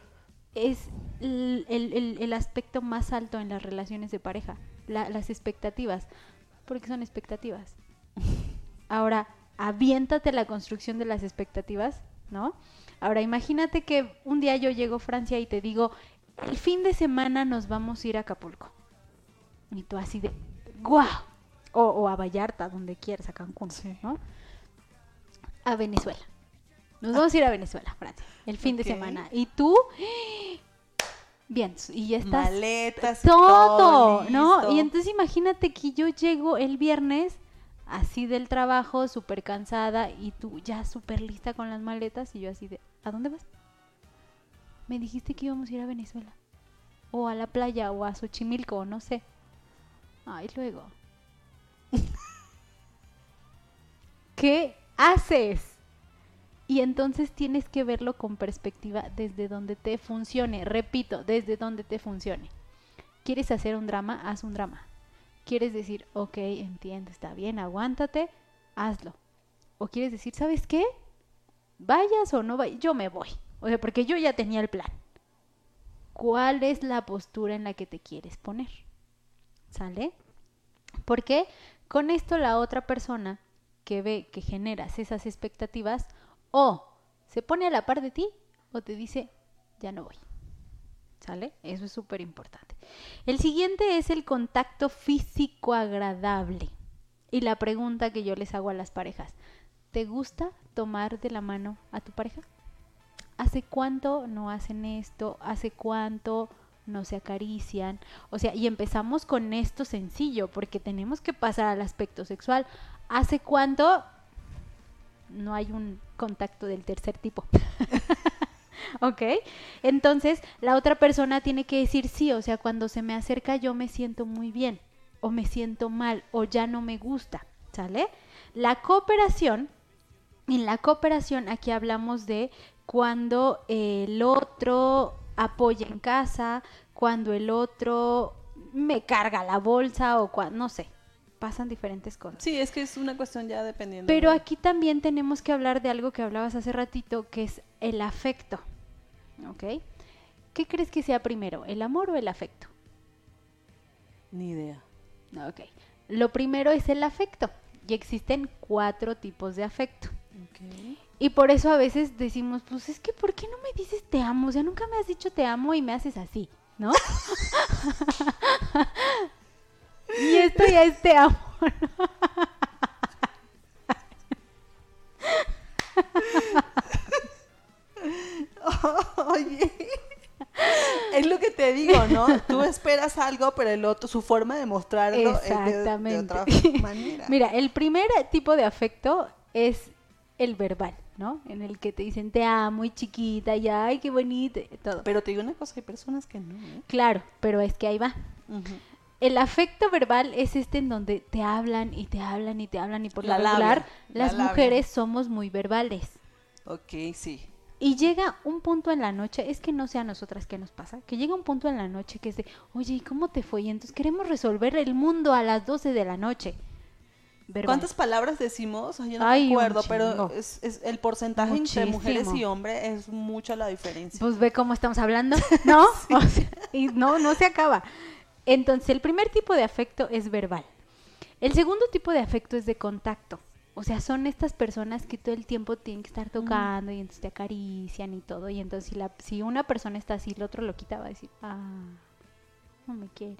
es el, el- el- el aspecto más alto en las relaciones de pareja, la- las expectativas, porque son expectativas. Ahora, aviéntate la construcción de las expectativas, ¿no? Ahora, imagínate que un día yo llego a Francia y te digo, el fin de semana nos vamos a ir a Acapulco. Y tú así de, ¡guau! O, o a Vallarta, donde quieras, a Cancún, Sí. ¿no? A Venezuela. Nos vamos a ir a Venezuela, Francia, el fin de semana. Y tú, bien, y ya estás Maletas. todo, ¿no? listo. Y entonces imagínate que yo llego el viernes así del trabajo, súper cansada, y tú ya súper lista con las maletas, y yo así de, ¿a dónde vas? Me dijiste que íbamos a ir a Venezuela, o a la playa, o a Xochimilco, o no sé. Ay, luego. ¿Qué haces? Y entonces tienes que verlo con perspectiva desde donde te funcione. Repito, desde donde te funcione. ¿Quieres hacer un drama? Haz un drama. ¿Quieres decir, ok, entiendo, está bien, aguántate? Hazlo. O quieres decir, ¿sabes qué? Vayas o no vayas, yo me voy. O sea, porque yo ya tenía el plan. ¿Cuál es la postura en la que te quieres poner? ¿Sale? Porque con esto la otra persona que ve que generas esas expectativas o se pone a la par de ti o te dice, ya no voy. ¿Sale? Eso es súper importante. El siguiente es el contacto físico agradable. Y la pregunta que yo les hago a las parejas, ¿te gusta tomar de la mano a tu pareja? ¿Hace cuánto no hacen esto? ¿Hace cuánto no se acarician? O sea, y empezamos con esto sencillo, porque tenemos que pasar al aspecto sexual. ¿Hace cuánto no hay un contacto del tercer tipo? ¿Ok? Entonces, la otra persona tiene que decir sí, o sea, cuando se me acerca yo me siento muy bien, o me siento mal, o ya no me gusta, ¿sale? La cooperación, en la cooperación aquí hablamos de cuando el otro apoya en casa, cuando el otro me carga la bolsa o cuando, no sé, pasan diferentes cosas. Sí, es que es una cuestión ya dependiendo. Pero de- aquí también tenemos que hablar de algo que hablabas hace ratito, que es el afecto. ¿Ok? ¿Qué crees que sea primero, el amor o el afecto? Ni idea. Ok. Lo primero es el afecto. Y existen cuatro tipos de afecto. Ok. Y por eso a veces decimos, pues es que ¿por qué no me dices te amo? O sea, nunca me has dicho te amo y me haces así, ¿no? y esto ya es te amo. Oye. Es lo que te digo, ¿no? Tú esperas algo, pero el otro, su forma de mostrarlo es de- de, Exactamente. otra manera. Mira, el primer tipo de afecto es el verbal, ¿no? En el que te dicen te amo y chiquita y ay, qué bonito, y todo. Pero te digo una cosa, hay personas que no, ¿eh? Claro, pero es que ahí va. El afecto verbal es este en donde te hablan y te hablan y te hablan y por La lo labia, regular la las labia. mujeres somos muy verbales. Ok, sí. Y llega un punto en la noche, es que no sé a nosotras qué nos pasa, que llega un punto en la noche que es de, oye, ¿y cómo te fue? Y entonces queremos resolver el mundo a las 12 de la noche. Verbal. ¿Cuántas palabras decimos? Yo no Ay, me acuerdo, pero es, es- el porcentaje entre mujeres y Muchísimo. hombres es mucha la diferencia. Pues ve cómo estamos hablando, ¿no? O sea, y no, no se acaba. Entonces, el primer tipo de afecto es verbal. El segundo tipo de afecto es de contacto. O sea, son estas personas que todo el tiempo tienen que estar tocando y entonces te acarician y todo. Y entonces, si, la, si una persona está así, el otro lo quita, va a decir, ah, no me quiere.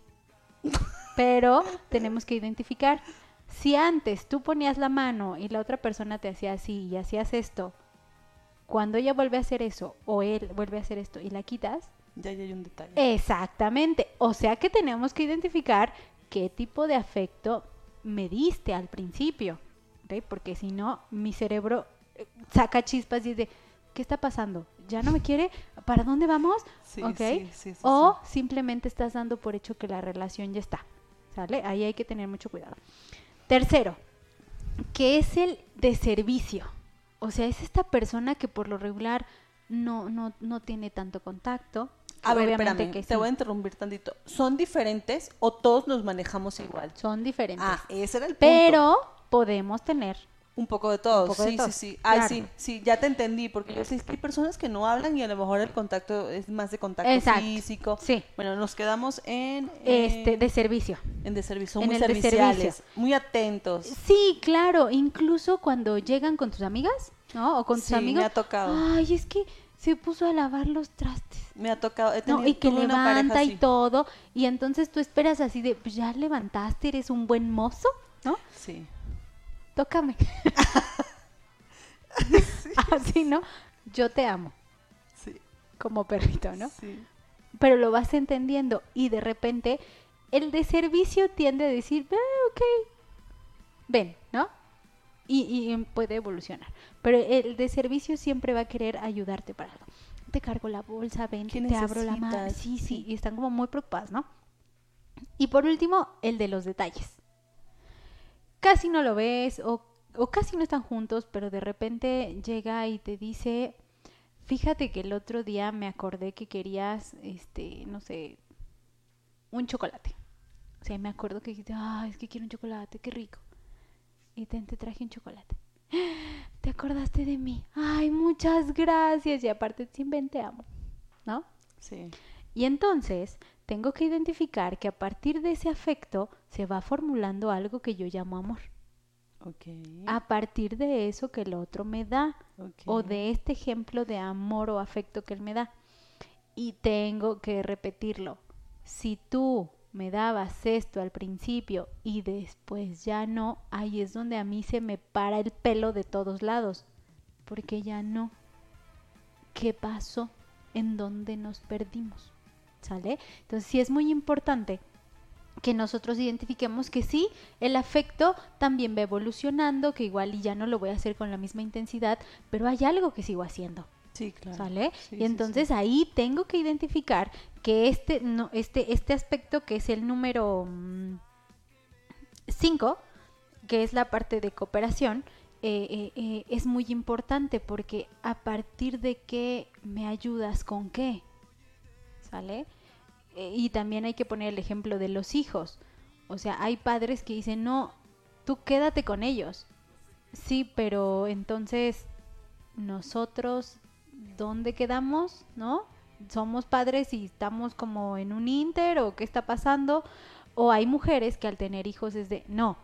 Pero tenemos que identificar. Si antes tú ponías la mano y la otra persona te hacía así y hacías esto, cuando ella vuelve a hacer eso o él vuelve a hacer esto y la quitas, Ya, ya hay un detalle. Exactamente. O sea que tenemos que identificar qué tipo de afecto me diste al principio. Porque si no, mi cerebro eh, saca chispas y dice, ¿qué está pasando? ¿Ya no me quiere? ¿Para dónde vamos? Sí, ¿Ok? sí, sí, sí, o simplemente estás dando por hecho que la relación ya está. ¿Sale? Ahí hay que tener mucho cuidado. Tercero, que es el de servicio. O sea, es esta persona que por lo regular no, no, no tiene tanto contacto. A ver, espérame, que te voy a interrumpir tantito. ¿Son diferentes o todos nos manejamos igual? Son diferentes. Ah, ese era el punto. pero podemos tener. Un poco de todo, poco de sí, todo, sí, sí. Ay, claro. sí, sí, ya te entendí, porque yo es que hay personas que no hablan y a lo mejor el contacto es más de contacto Exacto, físico. sí. Bueno, nos quedamos en... Este, eh, de servicio. en de servicio, son en muy serviciales, servicio. muy atentos. Sí, claro, incluso cuando llegan con tus amigas, ¿no? O con tus Sí, me amigos. ha tocado. Ay, es que se puso a lavar los trastes. Me ha tocado, he No, tenido y que levanta y todo. Y entonces tú esperas así de, pues ya levantaste, eres un buen mozo, ¿no? Sí. Tócame. Así, ¿no? Yo te amo, Sí. como perrito, ¿no? Sí. Pero lo vas entendiendo y de repente el de servicio tiende a decir, "Ah, ok, ven, ¿no? Y, y puede evolucionar. Pero el de servicio siempre va a querer ayudarte para algo. Te cargo la bolsa, ven, ¿Qué te abro la mano. sí, Sí. y están como muy preocupadas, ¿no? Y por último, el de los detalles. Casi no lo ves o, o casi no están juntos, pero de repente llega y te dice, fíjate que el otro día me acordé que querías, este, no sé, un chocolate. O sea, me acuerdo que dijiste, ah, es que quiero un chocolate, qué rico. Y te, te traje un chocolate. Te acordaste de mí. Ay, muchas gracias. Y aparte, siempre te amo. ¿No? Sí. Y entonces tengo que identificar que a partir de ese afecto se va formulando algo que yo llamo amor. A partir de eso que el otro me da ok. o de este ejemplo de amor o afecto que él me da. Y tengo que repetirlo. Si tú me dabas esto al principio y después ya no, ahí es donde a mí se me para el pelo de todos lados. Porque ya no. ¿Qué pasó? ¿En dónde nos perdimos? ¿Sale? Entonces sí es muy importante que nosotros identifiquemos que sí, el afecto también va evolucionando, que igual y ya no lo voy a hacer con la misma intensidad, pero hay algo que sigo haciendo, Sí, claro. ¿sale? Sí, y sí, entonces sí. ahí tengo que identificar que este, no, este, este aspecto que es el número 5, que es la parte de cooperación, eh, eh, eh, es muy importante porque a partir de qué me ayudas con qué, ¿sale? Eh, y también hay que poner el ejemplo de los hijos. O sea, hay padres que dicen, no, tú quédate con ellos. Sí, pero entonces nosotros, ¿dónde quedamos? ¿No? Somos padres y estamos como en un inter o qué está pasando. O hay mujeres que al tener hijos es de, no,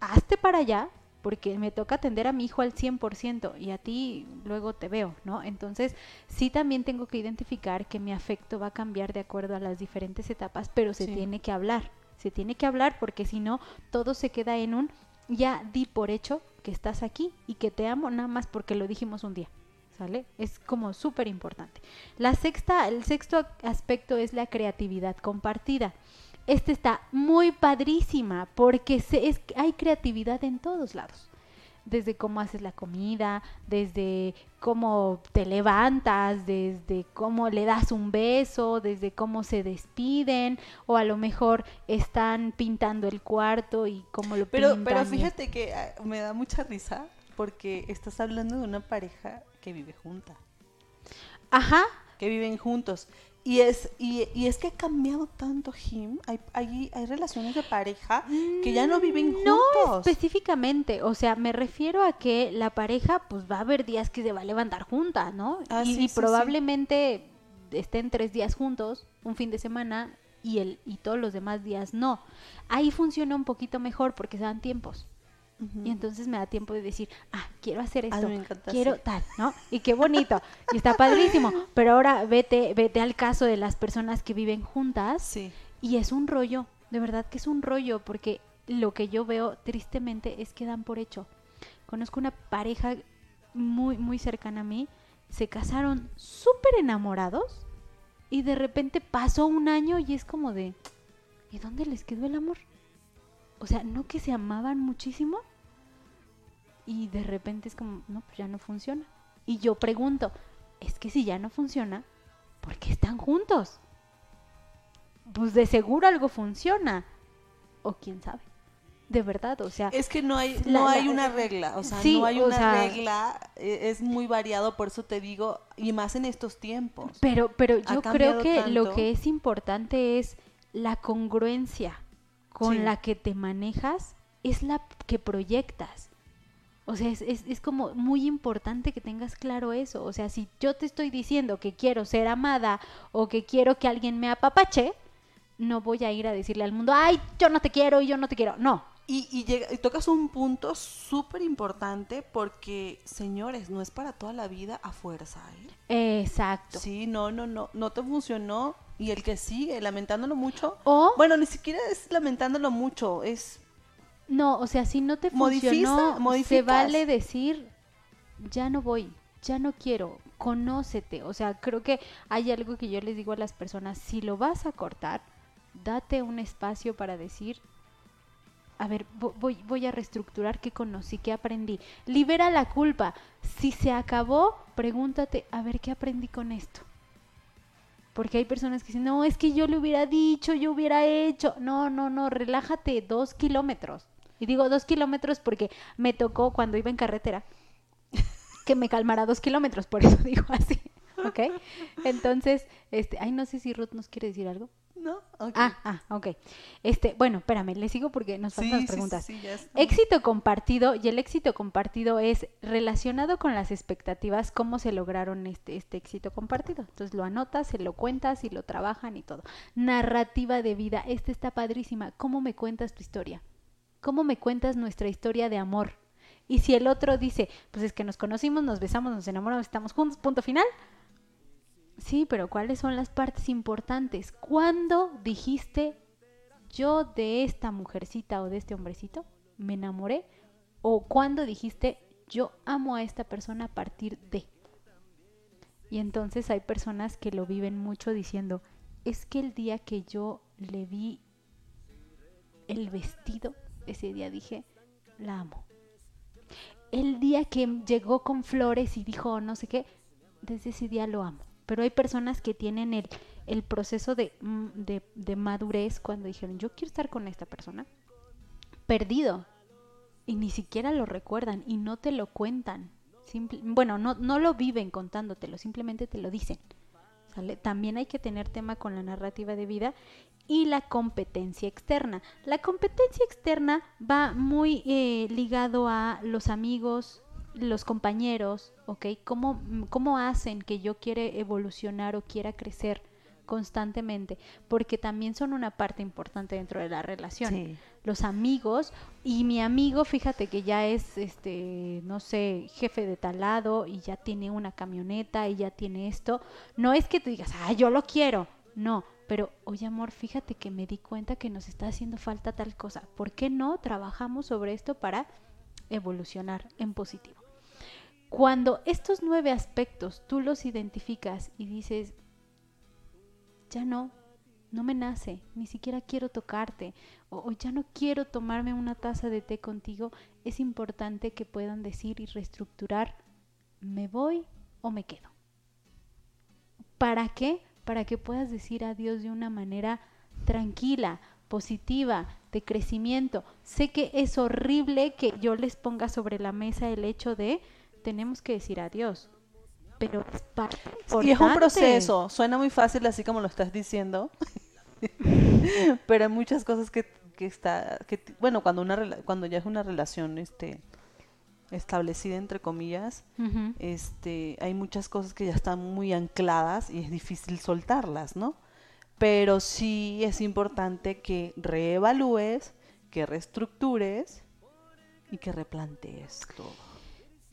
hazte para allá porque me toca atender a mi hijo al 100% y a ti luego te veo, ¿no? Entonces, sí también tengo que identificar que mi afecto va a cambiar de acuerdo a las diferentes etapas, pero se Sí. tiene que hablar, se tiene que hablar porque si no, todo se queda en un, ya di por hecho que estás aquí y que te amo nada más porque lo dijimos un día. ¿Sale? Es como súper importante. La sexta, el sexto aspecto es la creatividad compartida. Este está muy padrísima porque se, es, hay creatividad en todos lados. Desde cómo haces la comida, desde cómo te levantas, desde cómo le das un beso, desde cómo se despiden, o a lo mejor están pintando el cuarto y cómo lo Pero, pintan. pero fíjate que ah, me da mucha risa porque estás hablando de una pareja que vive junta, Ajá, que viven juntos. Y es, y, y es que ha cambiado tanto, Jim. Hay, hay, hay relaciones de pareja que ya no viven juntos. No específicamente, o sea, me refiero a que la pareja pues va a haber días que se va a levantar junta, ¿no? Ah, y sí, y sí, probablemente estén tres días juntos, un fin de semana y el y todos los demás días no. Ahí funciona un poquito mejor porque se dan tiempos. Y entonces me da tiempo de decir, ah, quiero hacer esto, quiero tal, ¿no? Y qué bonito, y está padrísimo. Pero ahora vete, vete al caso de las personas que viven juntas Sí. y es un rollo, de verdad que es un rollo, porque lo que yo veo tristemente es que dan por hecho. Conozco una pareja muy, muy cercana a mí, se casaron súper enamorados Y de repente pasó un año y es como de, ¿y dónde les quedó el amor? O sea, no que se amaban muchísimo y de repente es como, no, pues ya no funciona. Y yo pregunto, es que si ya no funciona, ¿por qué están juntos? Pues de seguro algo funciona. O quién sabe. De verdad, o sea. Es que no hay, La- no hay la- una regla, o sea, Sí, no hay una sea- regla, e- es muy variado, por eso te digo, y más en estos tiempos. Pero, pero yo creo que lo que es importante es la congruencia con Sí. la que te manejas, es la que proyectas. O sea, es, es, es como muy importante que tengas claro eso. O sea, si yo te estoy diciendo que quiero ser amada o que quiero que alguien me apapache, no voy a ir a decirle al mundo, ay, yo no te quiero y yo no te quiero. No. Y, y, llega- y tocas un punto súper importante porque, señores, no es para toda la vida a fuerza, ¿eh? Exacto. Sí, no, no, no, no te funcionó y el que sigue lamentándolo mucho, O, bueno, ni siquiera es lamentándolo mucho, es no, o sea, si no te Modifica- funcionó, se modificas. vale decir, ya no voy, ya no quiero, conócete. O sea, creo que hay algo que yo les digo a las personas, si lo vas a cortar, date un espacio para decir, a ver, vo- voy, voy a reestructurar qué conocí, qué aprendí. Libera la culpa. Si se acabó, pregúntate, a ver, ¿qué aprendí con esto? Porque hay personas que dicen, no, es que yo le hubiera dicho, yo hubiera hecho. No, no, no, relájate dos kilómetros. Y digo dos kilómetros porque me tocó cuando iba en carretera que me calmara dos kilómetros, por eso digo así. ¿Ok? Entonces, este, ay, no sé si Ruth nos quiere decir algo. ¿No? Ok. Ah, ah, ok. Este, bueno, espérame, le sigo porque nos faltan sí, las preguntas. sí, sí, ya está. Éxito compartido, y el éxito compartido es relacionado con las expectativas, cómo se lograron este, este éxito compartido. Entonces lo anotas, se lo cuentas y lo trabajan y todo. Narrativa de vida, esta está padrísima. ¿Cómo me cuentas tu historia? ¿Cómo me cuentas nuestra historia de amor? Y si el otro dice, pues es que nos conocimos, nos besamos, nos enamoramos, estamos juntos, punto final. Sí, pero ¿cuáles son las partes importantes? ¿Cuándo dijiste yo de esta mujercita o de este hombrecito me enamoré? ¿O cuándo dijiste yo amo a esta persona a partir de? Y entonces hay personas que lo viven mucho diciendo, es que el día que yo le vi el vestido, ese día dije, la amo. El día que llegó con flores y dijo no sé qué, desde ese día lo amo. Pero hay personas que tienen el, el proceso de, mm, de, de madurez cuando dijeron, yo quiero estar con esta persona, perdido. Y ni siquiera lo recuerdan y no te lo cuentan. Bueno, no, no lo viven contándotelo, simplemente te lo dicen. También hay que tener tema con la narrativa de vida y la competencia externa. La competencia externa va muy eh, ligado a los amigos, los compañeros, ¿ok? ¿Cómo, ¿Cómo hacen que yo quiera evolucionar o quiera crecer constantemente? Porque también son una parte importante dentro de la relación Sí. los amigos y mi amigo, fíjate que ya es este, no sé, jefe de tal lado y ya tiene una camioneta y ya tiene esto, no es que tú digas, "Ah, yo lo quiero." No, pero oye, amor, fíjate que me di cuenta que nos está haciendo falta tal cosa. ¿Por qué no trabajamos sobre esto para evolucionar en positivo? Cuando estos nueve aspectos tú los identificas y dices, ya no, no me nace, ni siquiera quiero tocarte, o, ya no quiero tomarme una taza de té contigo, es importante que puedan decir y reestructurar, ¿me voy o me quedo? ¿Para qué? Para que puedas decir adiós de una manera tranquila, positiva, de crecimiento. Sé que es horrible que yo les ponga sobre la mesa el hecho de tenemos que decir adiós, pero es parte Y es un proceso, suena muy fácil así como lo estás diciendo, pero hay muchas cosas que, que está, que, bueno, cuando una cuando ya es una relación este establecida entre comillas, este, hay muchas cosas que ya están muy ancladas y es difícil soltarlas, ¿no? Pero sí es importante que reevalúes, que reestructures y que replantees todo.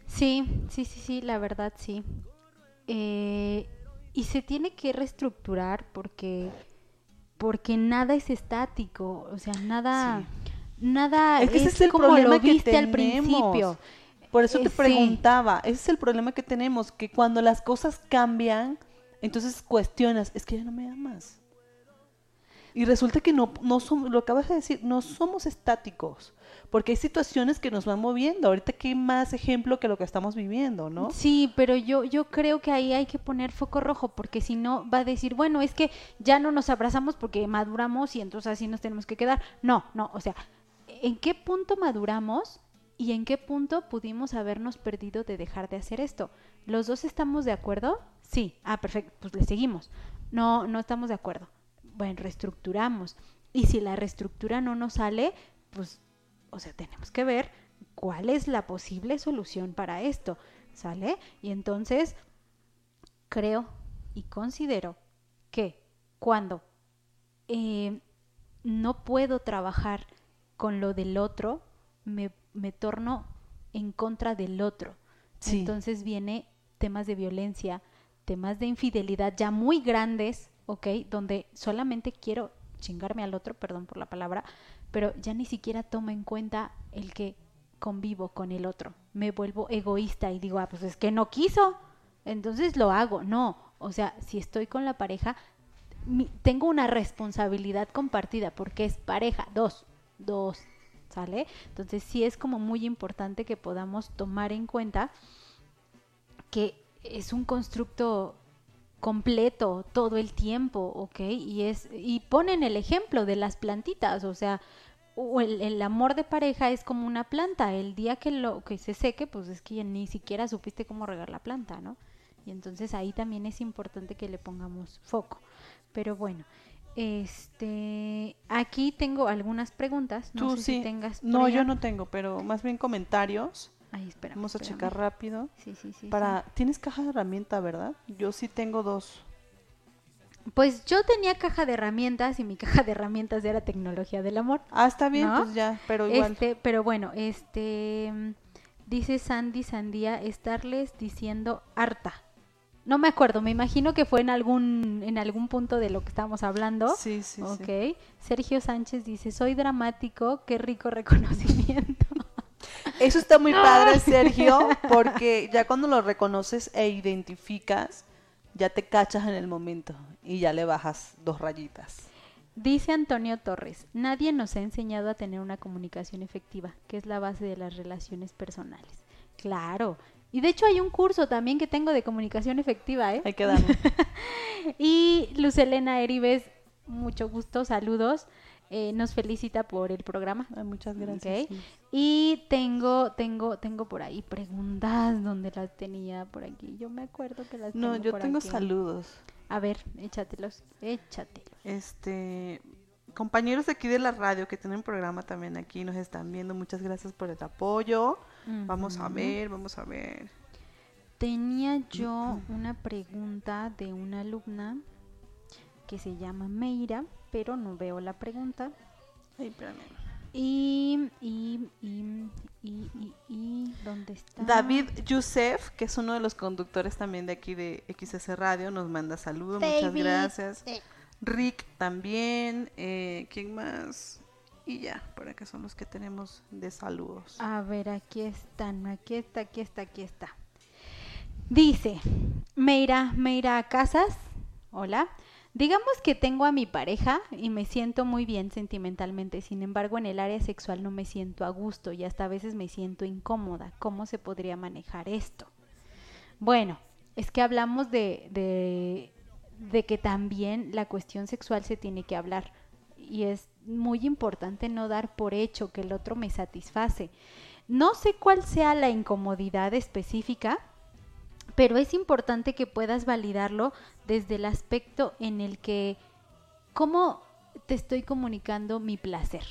Sí, sí, sí, sí, la verdad sí. Eh, y se tiene que reestructurar porque porque nada es estático, o sea, nada nada Es que ese es el como problema lo que viste al principio. Por eso Eh, te sí. preguntaba, ese es el problema que tenemos, que cuando las cosas cambian, Entonces cuestionas, es que ya no me amas. Y resulta que no, no somos, lo acabas de decir, no somos estáticos, porque hay situaciones que nos van moviendo. Ahorita, ¿qué más ejemplo que lo que estamos viviendo, no? Sí, pero yo, yo creo que ahí hay que poner foco rojo, porque si no va a decir, bueno, es que ya no nos abrazamos porque maduramos y entonces así nos tenemos que quedar. No, no, o sea, ¿en qué punto maduramos y en qué punto pudimos habernos perdido de dejar de hacer esto? ¿Los dos estamos de acuerdo? Sí. Ah, perfecto, pues le seguimos. No, no estamos de acuerdo bueno, reestructuramos. Y si la reestructura no nos sale, pues, o sea, tenemos que ver cuál es la posible solución para esto, ¿sale? Y entonces, creo y considero que cuando eh, no puedo trabajar con lo del otro, me, me torno en contra del otro. Entonces viene temas de violencia, temas de infidelidad ya muy grandes, ¿ok? Donde solamente quiero chingarme al otro, perdón por la palabra, pero ya ni siquiera tomo en cuenta el que convivo con el otro. Me vuelvo egoísta y digo, ah, pues es que no quiso, entonces lo hago. No, o sea, si estoy con la pareja, tengo una responsabilidad compartida porque es pareja, dos, dos, ¿sale? Entonces sí es como muy importante que podamos tomar en cuenta que es un constructo completo todo el tiempo, ¿ok? Y, es, y ponen el ejemplo de las plantitas, o sea, el, el, amor de pareja es como una planta, el día que, lo, que se seque, pues es que ya ni siquiera supiste cómo regar la planta, ¿no? Y entonces ahí también es importante que le pongamos foco. Pero bueno, este, aquí tengo algunas preguntas. No Tú sé sí. si tengas. No, yo no tengo, pero más bien comentarios. Ay, espera. Vamos a checar rápido. Sí, sí, sí. Para, sí. tienes caja de herramienta, ¿verdad? Yo sí tengo dos. Pues yo tenía caja de herramientas y mi caja de herramientas era tecnología del amor. Ah, está bien, ¿No? pues ya, pero igual. Este, pero bueno, este dice Sandy Sandía estarles diciendo harta. No me acuerdo, me imagino que fue en algún en algún punto de lo que estábamos hablando. Sí, sí, sí. ok. Sergio Sánchez dice, "Soy dramático, qué rico reconocimiento." Eso está muy padre, Sergio, porque ya cuando lo reconoces e identificas, ya te cachas en el momento y ya le bajas dos rayitas. Dice Antonio Torres, nadie nos ha enseñado a tener una comunicación efectiva, que es la base de las relaciones personales. Claro. Y de hecho hay un curso también que tengo de comunicación efectiva, ¿eh? Hay que darle. y Luz Elena Eribes, mucho gusto, saludos. Eh, nos felicita por el programa. Ay, muchas gracias. Sí. Y tengo, tengo, tengo por ahí preguntas donde las tenía por aquí. Yo me acuerdo que las No, tengo yo por tengo aquí. saludos. A ver, échatelos, échatelos. Este, compañeros aquí de la radio que tienen programa también aquí nos están viendo. Muchas gracias por el apoyo. Vamos a ver, vamos a ver. Tenía yo una pregunta de una alumna que se llama Meira, pero no veo la pregunta. Ay, espérame. Y, y, y, y, y, y, ¿dónde está? David Youssef, que es uno de los conductores también de aquí de XS Radio, nos manda saludos. Muchas gracias. Rick también. eh, ¿Quién más? Y ya, por acá son los que tenemos de saludos. A ver, aquí están, aquí está, aquí está, aquí está. Dice, Meira, Meira Casas, hola. Digamos que tengo a mi pareja y me siento muy bien sentimentalmente, sin embargo en el área sexual no me siento a gusto y hasta a veces me siento incómoda. ¿Cómo se podría manejar esto? Bueno, es que hablamos de, de, de que también la cuestión sexual se tiene que hablar y es muy importante no dar por hecho que el otro me satisface. No sé cuál sea la incomodidad específica, pero es importante que puedas validarlo desde el aspecto en el que, ¿cómo te estoy comunicando mi placer?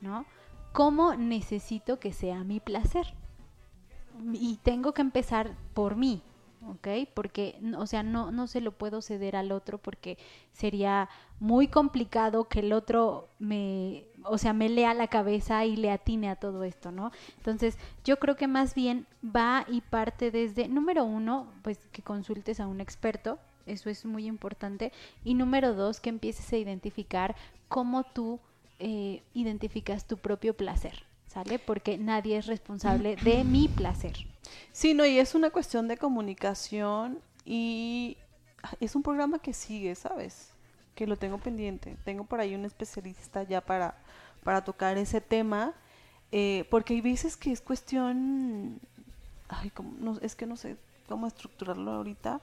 ¿No? ¿Cómo necesito que sea mi placer? Y tengo que empezar por mí, ¿ok? Porque, o sea, no, no se lo puedo ceder al otro porque sería muy complicado que el otro me, o sea, me lea la cabeza y le atine a todo esto, ¿no? Entonces, yo creo que más bien va y parte desde, número uno, pues que consultes a un experto, eso es muy importante, y número dos, que empieces a identificar cómo tú eh, identificas tu propio placer, ¿sale? Porque nadie es responsable de mi placer. Sí, no, y es una cuestión de comunicación y es un programa que sigue, ¿sabes? Que lo tengo pendiente. Tengo por ahí un especialista ya para, para tocar ese tema, eh, porque hay veces que es cuestión, ay, como, no, es que no sé cómo estructurarlo ahorita,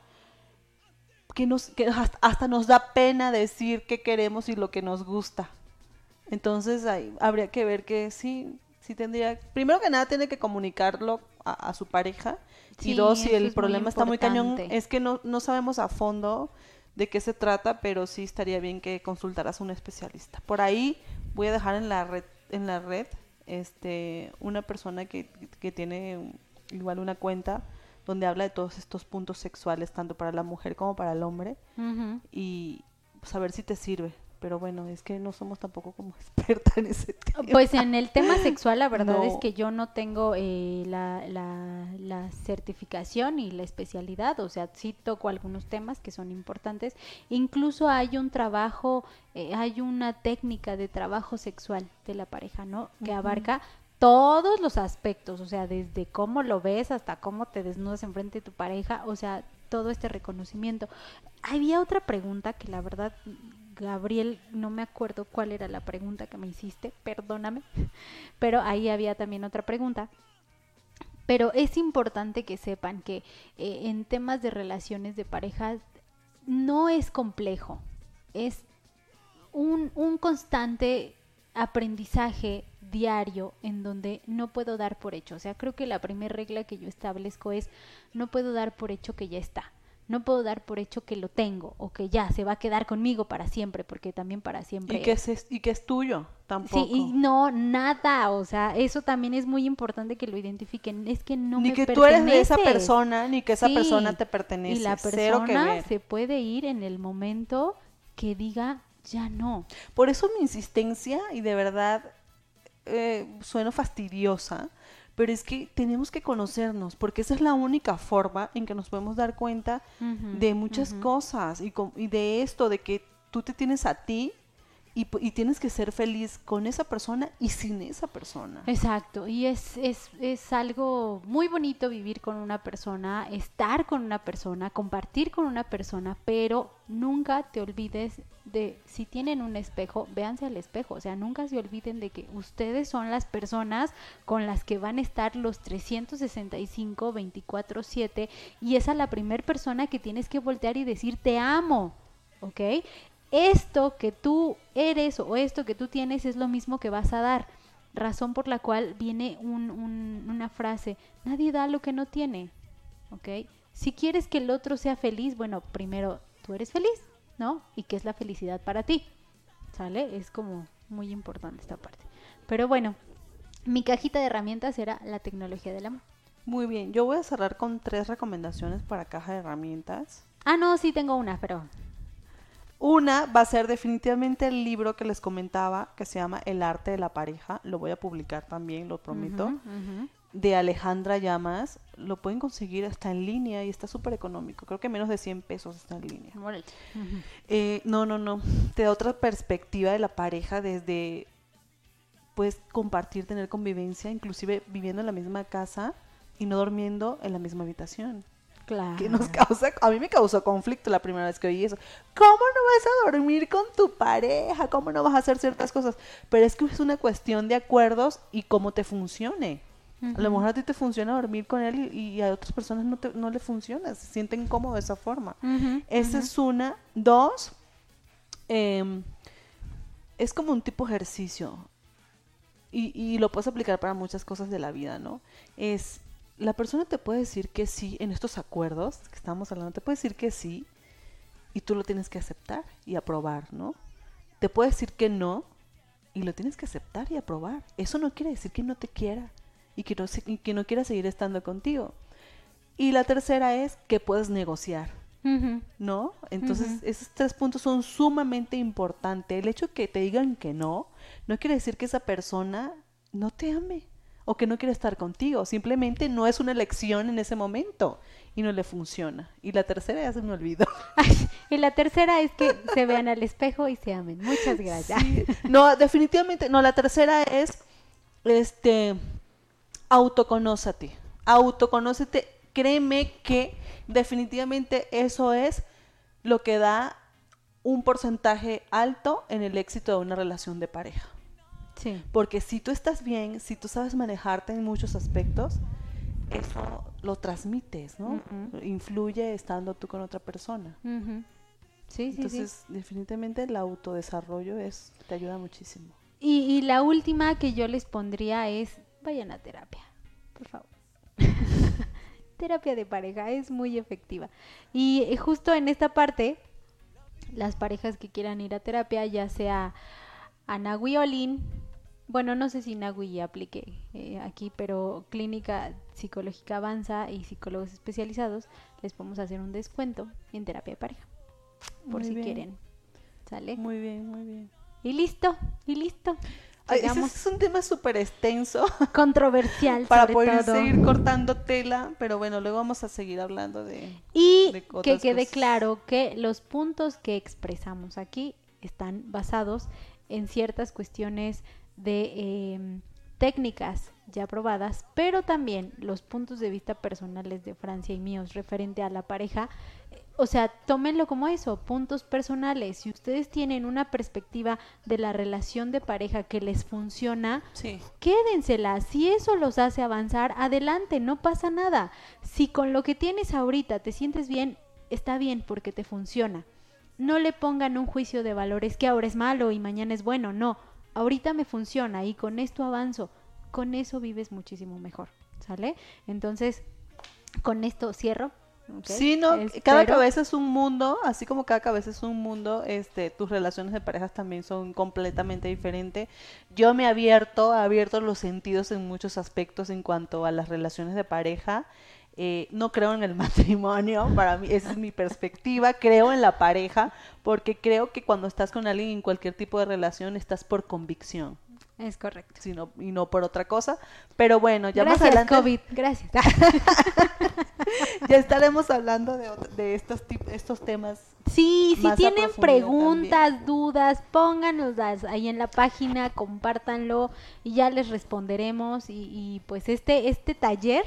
que, nos, que hasta, nos da pena decir qué queremos y lo que nos gusta. Entonces ahí habría que ver que sí, sí tendría, primero que nada tiene que comunicarlo a, a su pareja Sí, y dos, si el es muy problema está muy cañón, es que no, no sabemos a fondo de qué se trata, pero sí estaría bien que consultaras a un especialista. Por ahí voy a dejar en la red, en la red, este, una persona que, que tiene igual una cuenta donde habla de todos estos puntos sexuales, tanto para la mujer como para el hombre, y saber si te sirve. Pero bueno, es que no somos tampoco como experta en ese tema. Pues en el tema sexual, la verdad No. es que yo no tengo eh, la, la, la certificación y la especialidad, o sea, sí toco algunos temas que son importantes. Incluso hay un trabajo, eh, hay una técnica de trabajo sexual de la pareja, ¿no? Que abarca todos los aspectos, o sea, desde cómo lo ves hasta cómo te desnudas enfrente de tu pareja, o sea, todo este reconocimiento. Había otra pregunta que la verdad, Gabriel, no me acuerdo cuál era la pregunta que me hiciste, perdóname, pero ahí había también otra pregunta. Pero es importante que sepan que eh, en temas de relaciones de pareja no es complejo, es un, un constante aprendizaje diario en donde no puedo dar por hecho. O sea, creo que la primera regla que yo establezco es no puedo dar por hecho que ya está. No puedo dar por hecho que lo tengo o que ya se va a quedar conmigo para siempre, porque también para siempre. Y que es, y que es tuyo, tampoco. Sí, y no, nada, o sea, eso también es muy importante que lo identifiquen. Es que no ni me que tú eres de esa persona, ni que esa Sí, persona te pertenece. Y la Cero que persona ver. se puede ir en el momento que diga ya no. Por eso mi insistencia, y de verdad eh, sueno fastidiosa, pero es que tenemos que conocernos, porque esa es la única forma en que nos podemos dar cuenta de muchas cosas y, y de esto, de que tú te tienes a ti y, y tienes que ser feliz con esa persona y sin esa persona. Exacto, y es, es, es algo muy bonito vivir con una persona, estar con una persona, compartir con una persona, pero nunca te olvides de, si tienen un espejo, véanse al espejo, o sea, nunca se olviden de que ustedes son las personas con las que van a estar los 365, 24, 7, y esa es la primera persona que tienes que voltear y decir, te amo, ¿ok? Esto que tú eres o esto que tú tienes es lo mismo que vas a dar razón por la cual viene un- un- una frase, nadie da lo que no tiene, ¿ok? Si quieres que el otro sea feliz, bueno, primero tú eres feliz, ¿no? Y qué es la felicidad para ti, ¿sale? Es como muy importante esta parte. Pero bueno, mi cajita de herramientas era la tecnología del amor. Muy bien, yo voy a cerrar con tres recomendaciones para caja de herramientas. Ah, no, sí tengo una, pero... Una va a ser definitivamente el libro que les comentaba, que se llama El arte de la pareja. Lo voy a publicar también, lo prometo. De Alejandra Llamas. Lo pueden conseguir hasta en línea y está súper económico. Creo que menos de 100 pesos está en línea. Eh, no, no, no. Te da otra perspectiva de la pareja desde, pues, compartir, tener convivencia, inclusive viviendo en la misma casa y no durmiendo en la misma habitación. Claro. que nos causa, a mí me causó conflicto la primera vez que oí eso. ¿Cómo no vas a dormir con tu pareja? ¿Cómo no vas a hacer ciertas cosas? Pero es que es una cuestión de acuerdos y cómo te funcione. A lo mejor a ti te funciona dormir con él y, y a otras personas no, te- no le funciona, se sienten cómodos de esa forma. Esa es una. Dos, em, es como un tipo de ejercicio. Y, y lo puedes aplicar para muchas cosas de la vida, ¿no? Es, la persona te puede decir que sí en estos acuerdos que estamos hablando, te puede decir que sí y tú lo tienes que aceptar y aprobar, ¿no? Te puede decir que no y lo tienes que aceptar y aprobar. Eso no quiere decir que no te quiera y que no, y que no quiera seguir estando contigo. Y la tercera es que puedes negociar. Ujú. ¿no? Entonces, Ujú. esos tres puntos son sumamente importantes. El hecho de que te digan que no, no quiere decir que esa persona no te ame o que no quiere estar contigo. Simplemente no es una elección en ese momento y no le funciona. Y la tercera ya se me olvidó. Y la tercera es que se vean al espejo y se amen. Muchas gracias. Sí. No, definitivamente, no, la tercera es, este, autoconózate, autoconócete, créeme que definitivamente eso es lo que da un porcentaje alto en el éxito de una relación de pareja. Sí. Porque si tú estás bien, si tú sabes manejarte en muchos aspectos, eso lo transmites, ¿no? Influye estando tú con otra persona. Sí, sí, sí. Entonces, definitivamente el autodesarrollo es, te ayuda muchísimo. Y, y la última que yo les pondría es, vayan a terapia, por favor. terapia de pareja es muy efectiva. Y eh, justo en esta parte, las parejas que quieran ir a terapia, ya sea a Nahui Olin, bueno, no sé si Nahui aplique eh, aquí, pero Clínica Psicológica Avanza y psicólogos especializados, les podemos hacer un descuento en terapia de pareja, por Muy si bien. quieren. ¿Sale? Muy bien, muy bien. Y listo, y listo. Ay, ese Llegamos es un tema súper extenso controversial para sobre poder todo. seguir cortando tela, pero bueno, luego vamos a seguir hablando de... y de que quede cosas. claro que los puntos que expresamos aquí están basados en ciertas cuestiones de eh, técnicas ya probadas, pero también los puntos de vista personales de Francia y míos referente a la pareja, o sea, tómenlo como eso, puntos personales. Si ustedes tienen una perspectiva de la relación de pareja que les funciona, Sí. quédensela. Si eso los hace avanzar, adelante, no pasa nada. Si con lo que tienes ahorita te sientes bien, está bien porque te funciona. No le pongan un juicio de valores que ahora es malo y mañana es bueno. No, ahorita me funciona y con esto avanzo. Con eso vives muchísimo mejor, ¿sale? Entonces, con esto cierro. Sí, no, cada cabeza es un mundo, así como cada cabeza es un mundo, este, tus relaciones de parejas también son completamente diferentes. Yo me he abierto, he abierto los sentidos en muchos aspectos en cuanto a las relaciones de pareja. Eh, no creo en el matrimonio, para mí esa es mi perspectiva, creo en la pareja, porque creo que cuando estás con alguien en cualquier tipo de relación estás por convicción, Es correcto. sino, y no por otra cosa. Pero bueno, ya más Gracias, adelante COVID. Gracias. ya estaremos hablando de, de estos, estos temas Sí, si tienen preguntas, dudas, póngannoslas ahí en la página, compártanlo y ya les responderemos. Y, y, pues este, este taller,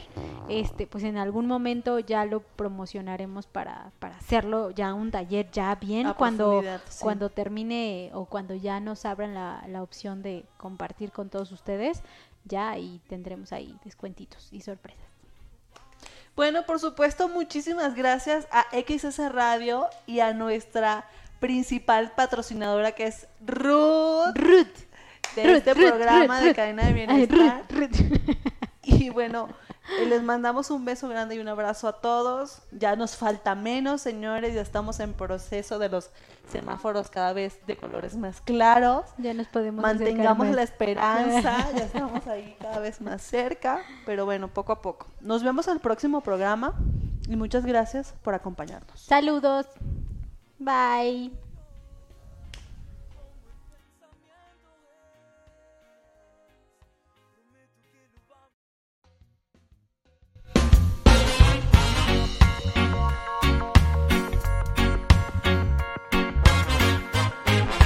este, pues en algún momento ya lo promocionaremos para, para hacerlo ya un taller ya bien A cuando, sí. cuando termine o cuando ya nos abran la, la opción de compartir con todos ustedes, ya y tendremos ahí descuentitos y sorpresas. Bueno, por supuesto, muchísimas gracias a XS Radio y a nuestra principal patrocinadora que es Ruth Ruth. de Ruth, este Ruth, programa Ruth, de. Cadena de Ay, Bienestar. Ruth, Ruth. Y bueno, les mandamos un beso grande y un abrazo a todos. Ya nos falta menos, señores, ya estamos en proceso de los semáforos cada vez de colores más claros. Ya nos podemos Mantengamos la esperanza, ya estamos ahí cada vez más cerca, pero bueno, poco a poco. Nos vemos al próximo programa y muchas gracias por acompañarnos. Saludos. Bye.